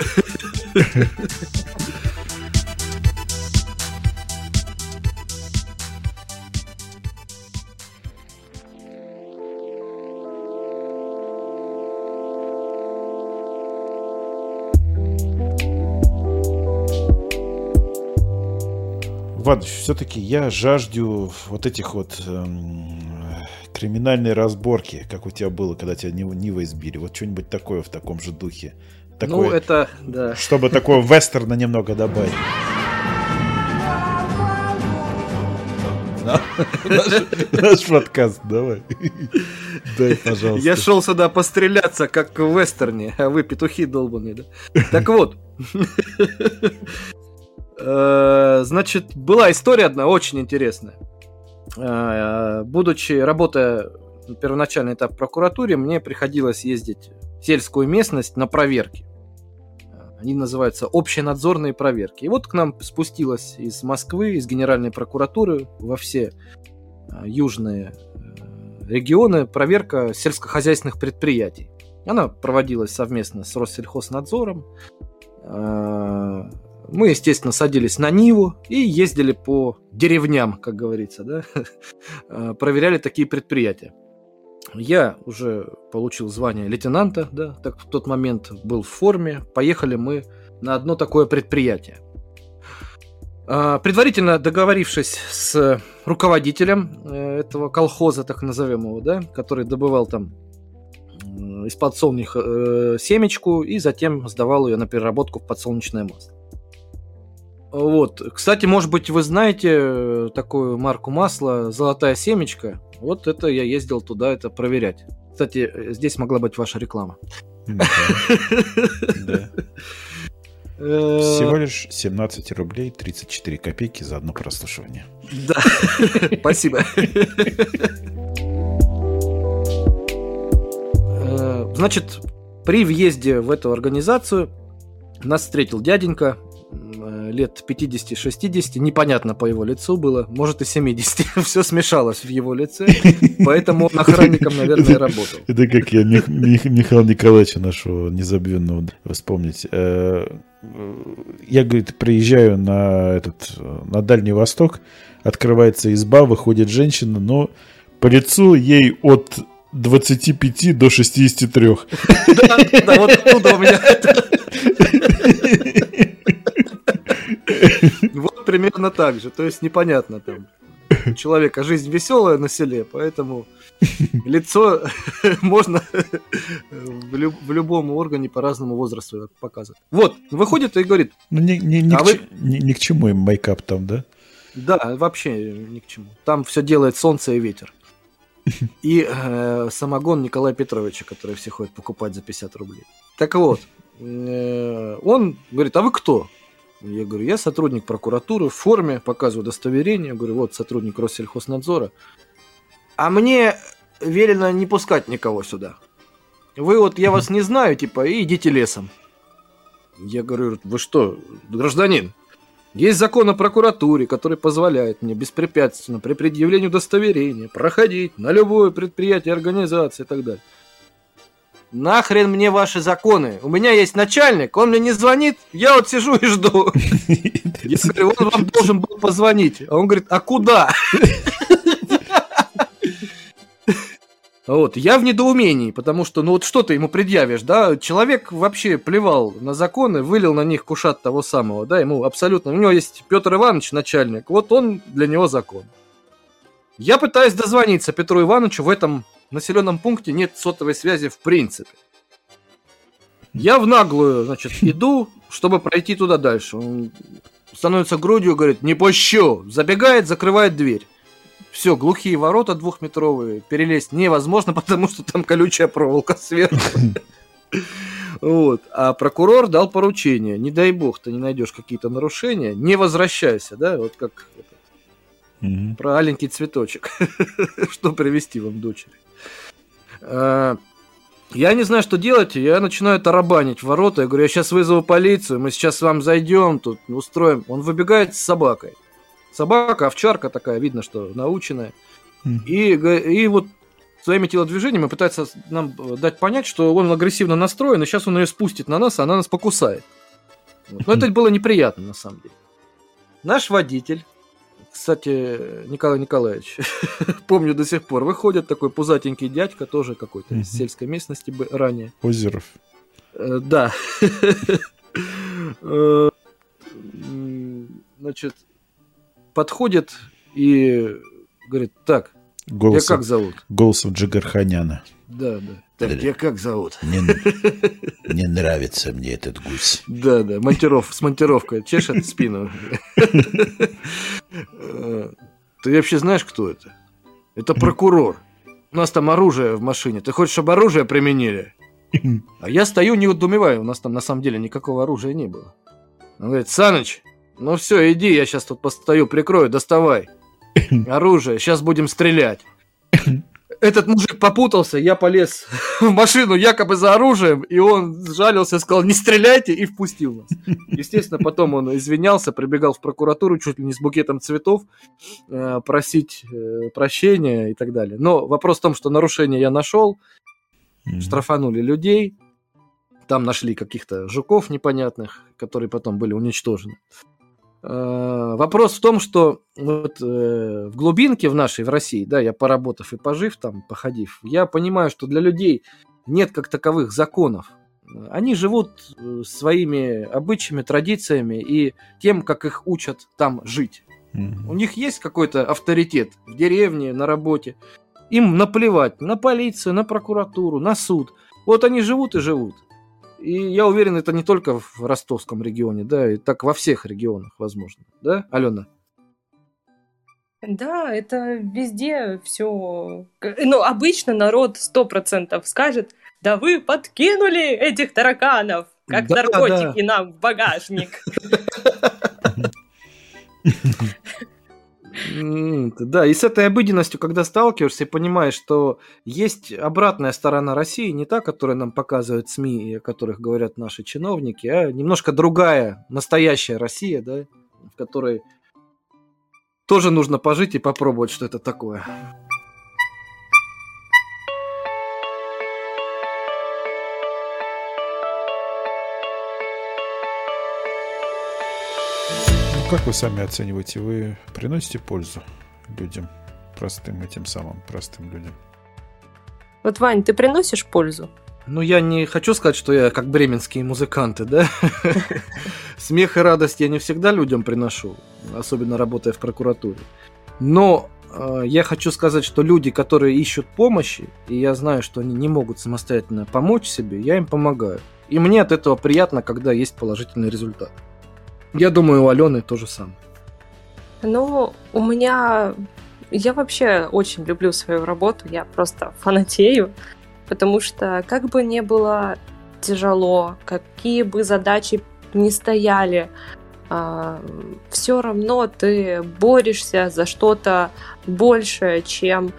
Ладно, все-таки я жажду вот этих вот эм, криминальной разборки, как у тебя было, когда тебя Нива избили. Вот что-нибудь такое в таком же духе. Такое, ну, это, да. Чтобы такое вестерна немного добавить. Наш подкаст, давай. Дай, пожалуйста. Я шел сюда постреляться, как в вестерне, а вы петухи долбаные, да? Так вот. Э, значит, была история одна очень интересная. Э, будучи, работая первоначальный этап в прокуратуре, мне приходилось ездить в сельскую местность на проверки. Они называются общенадзорные проверки. И вот к нам спустилась из Москвы, из Генеральной прокуратуры во все э, южные регионы проверка сельскохозяйственных предприятий. Она проводилась совместно с Россельхознадзором. Мы, естественно, садились на Ниву и ездили по деревням, как говорится, да, э, проверяли такие предприятия. Я уже получил звание лейтенанта, да, так в тот момент был в форме. Поехали мы на одно такое предприятие. А, предварительно договорившись с руководителем э, этого колхоза, так назовем его, да, который добывал там из подсолнуха э, семечку и затем сдавал ее на переработку в подсолнечное масло. Вот. Кстати, может быть, вы знаете э, такую марку масла «Золотая семечка». Вот это я ездил туда это проверять. Кстати, э, здесь могла быть ваша реклама. Э, Всего лишь 17 рублей 34 копейки за одно прослушивание. Да, спасибо. Значит, при въезде в эту организацию нас встретил дяденька лет 50-60, непонятно по его лицу было, может и 70, все смешалось в его лице, поэтому он охранником, наверное, работал. Это как я Мих, Мих, Михаила Николаевича нашего незабвенного вспомнить. Э, я, говорит, приезжаю на, этот, на Дальний Восток, открывается изба, выходит женщина, но по лицу ей от 25 до 63. Да, да, вот оттуда у меня Вот примерно так же. То есть непонятно там. У человека жизнь веселая на селе, поэтому лицо можно в, люб, в любом органе по разному возрасту показывать. Вот, выходит и говорит. Ну, ни, ни, ни, а к, вы... ни, ни к чему им майкап там, да? Да, вообще ни к чему. Там все делает солнце и ветер. И э, самогон Николая Петровича, который все ходят покупать за 50 рублей. Так вот, э, он говорит, а вы кто? Я говорю, я сотрудник прокуратуры в форме, показываю удостоверение, говорю, вот сотрудник Россельхознадзора. А мне велено не пускать никого сюда. Вы вот, я вас не знаю, типа, и идите лесом. Я говорю, вы что, гражданин? Есть закон о прокуратуре, который позволяет мне беспрепятственно при предъявлении удостоверения проходить на любое предприятие, организацию и так далее. Нахрен мне ваши законы? У меня есть начальник, он мне не звонит, я вот сижу и жду. Я говорю, он вам должен был позвонить. А он говорит, а куда? Вот, я в недоумении, потому что, ну вот что ты ему предъявишь, да? Человек вообще плевал на законы, вылил на них кушат того самого, да? Ему абсолютно... У него есть Петр Иванович, начальник, вот он для него закон. Я пытаюсь дозвониться Петру Ивановичу в этом населенном пункте нет сотовой связи в принципе. Я в наглую, значит, иду, чтобы пройти туда дальше. Он становится грудью, говорит, не пущу. Забегает, закрывает дверь. Все, глухие ворота двухметровые, перелезть невозможно, потому что там колючая проволока сверху. Вот. А прокурор дал поручение. Не дай бог, ты не найдешь какие-то нарушения, не возвращайся, да, вот как mm про аленький цветочек. Что привести вам дочери. А, я не знаю, что делать, я начинаю тарабанить в ворота, я говорю, я сейчас вызову полицию, мы сейчас с вам зайдем, тут устроим. Он выбегает с собакой. Собака, овчарка такая, видно, что наученная. И, и вот своими телодвижениями пытается нам дать понять, что он агрессивно настроен, и сейчас он ее спустит на нас, а она нас покусает. Вот. Но это было неприятно, на самом деле. Наш водитель кстати, Николай Николаевич, помню до сих пор, выходит такой пузатенький дядька, тоже какой-то из сельской местности бы ранее. Озеров. Э, да. Э, значит, подходит и говорит, так, голосом, я как зовут? Голосом Джигарханяна. Да, да. Так, я как зовут? Не, не нравится мне этот гусь. Да, да, монтиров, с монтировкой чешет спину. Ты вообще знаешь, кто это? Это прокурор. У нас там оружие в машине. Ты хочешь, чтобы оружие применили? А я стою, не удумеваю. У нас там на самом деле никакого оружия не было. Он говорит, Саныч, ну все, иди, я сейчас тут постою, прикрою, доставай. Оружие, сейчас будем стрелять этот мужик попутался, я полез в машину якобы за оружием, и он сжалился, сказал, не стреляйте, и впустил нас. Естественно, потом он извинялся, прибегал в прокуратуру чуть ли не с букетом цветов, э, просить э, прощения и так далее. Но вопрос в том, что нарушение я нашел, штрафанули людей, там нашли каких-то жуков непонятных, которые потом были уничтожены. Э, вопрос в том, что вот э, в глубинке в нашей, в России, да, я поработав и пожив там, походив, я понимаю, что для людей нет как таковых законов. Они живут э, своими обычаями, традициями и тем, как их учат там жить. Mm-hmm. У них есть какой-то авторитет в деревне, на работе. Им наплевать на полицию, на прокуратуру, на суд. Вот они живут и живут. И я уверен, это не только в ростовском регионе, да, и так во всех регионах, возможно. Да, Алена? Да, это везде все. Ну, обычно народ сто процентов скажет, да вы подкинули этих тараканов, как да, наркотики да. нам в багажник. Да, и с этой обыденностью, когда сталкиваешься и понимаешь, что есть обратная сторона России, не та, которую нам показывают СМИ, о которых говорят наши чиновники, а немножко другая, настоящая Россия, да, в которой тоже нужно пожить и попробовать, что это такое. Как вы сами оцениваете? Вы приносите пользу людям, простым этим самым простым людям? Вот, Вань, ты приносишь пользу? Ну, я не хочу сказать, что я как бременские музыканты, да? Смех и радость я не всегда людям приношу, особенно работая в прокуратуре. Но э, я хочу сказать, что люди, которые ищут помощи, и я знаю, что они не могут самостоятельно помочь себе, я им помогаю. И мне от этого приятно, когда есть положительный результат. Я думаю, у Алены то же самое. Ну, у меня... Я вообще очень люблю свою работу, я просто фанатею, потому что как бы не было тяжело, какие бы задачи не стояли, а, все равно ты борешься за что-то большее, чем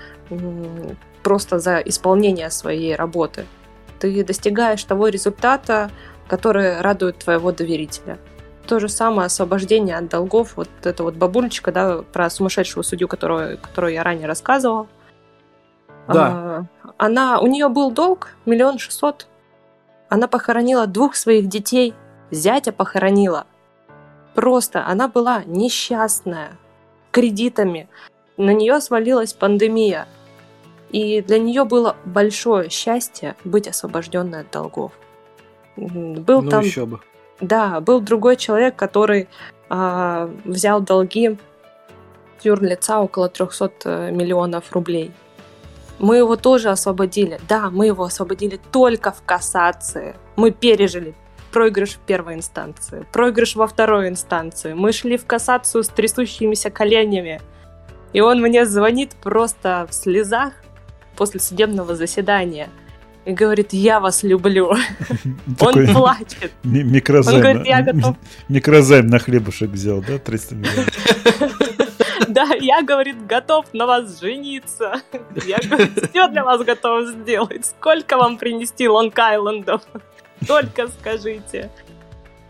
просто за исполнение своей работы. Ты достигаешь того результата, который радует твоего доверителя то же самое освобождение от долгов. Вот эта вот бабулечка, да, про сумасшедшего судью, которую, которую я ранее рассказывал. Да. А, она, у нее был долг миллион шестьсот. Она похоронила двух своих детей, зятя похоронила. Просто она была несчастная, кредитами. На нее свалилась пандемия. И для нее было большое счастье быть освобожденной от долгов. Был ну, там еще бы. Да, был другой человек, который э, взял долги юрлица около 300 э, миллионов рублей. Мы его тоже освободили. Да, мы его освободили только в кассации. Мы пережили проигрыш в первой инстанции, проигрыш во второй инстанции. Мы шли в кассацию с трясущимися коленями. И он мне звонит просто в слезах после судебного заседания – и говорит, я вас люблю. Он плачет. Микрозайм. Он говорит, я готов. Микрозайм на хлебушек взял, да, 300 миллионов? Да, я, говорит, готов на вас жениться. Я, говорит, все для вас готов сделать. Сколько вам принести Лонг-Айлендов? Только скажите.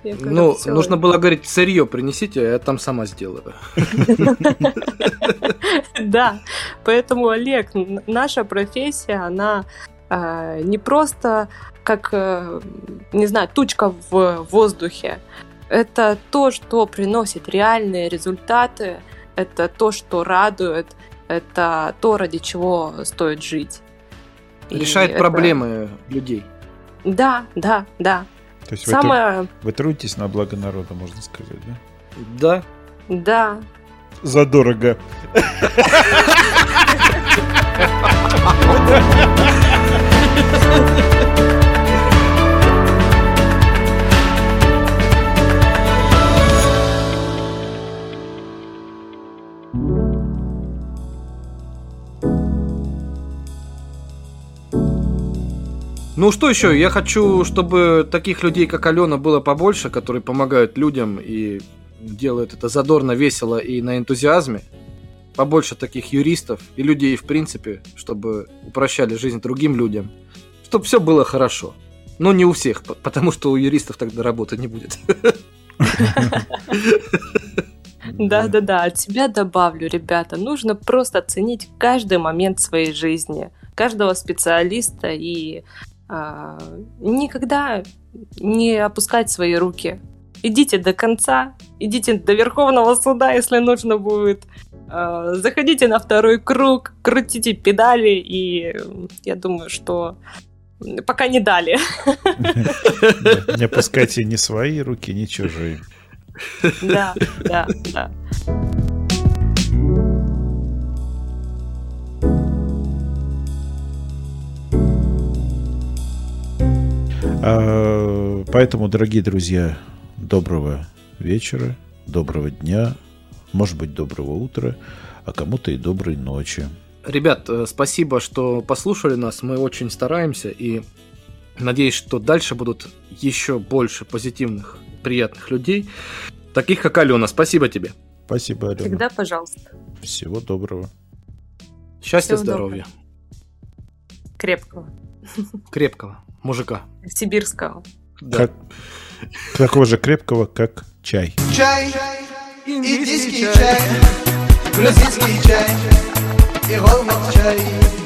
Я говорю, ну, все. нужно было говорить, сырье принесите, а я там сама сделаю. Да, поэтому, Олег, наша профессия, она не просто как, э, не знаю, тучка в воздухе. Это то, что приносит реальные результаты, это то, что радует, это то, ради чего стоит жить. Решает это... проблемы людей. Да, да, да. То есть Самое... вы, вы трудитесь на благо народа, можно сказать, да? Да. Да. Задорого. Ну что еще? Я хочу, чтобы таких людей, как Алена, было побольше, которые помогают людям и делают это задорно, весело и на энтузиазме побольше таких юристов и людей в принципе, чтобы упрощали жизнь другим людям, чтобы все было хорошо. Но не у всех, потому что у юристов тогда работы не будет. Да-да-да, от себя добавлю, ребята, нужно просто оценить каждый момент своей жизни, каждого специалиста и а, никогда не опускать свои руки. Идите до конца, идите до Верховного суда, если нужно будет. Э, заходите на второй круг, крутите педали, и я думаю, что пока не дали. Не опускайте ни свои руки, ни чужие. Да, да, да. А, поэтому, дорогие друзья, доброго вечера, доброго дня, может быть, доброго утра, а кому-то и доброй ночи. Ребят, э, спасибо, что послушали нас. Мы очень стараемся и надеюсь, что дальше будут еще больше позитивных, приятных людей, таких как Алена. Спасибо тебе. Спасибо, Алена. Всегда пожалуйста. Всего доброго. Счастья, Всего здоровья. Крепкого. Крепкого. Мужика. Сибирского. Как, такого же крепкого, как чай. Чай, индийский чай, грузинский чай и голмак чай.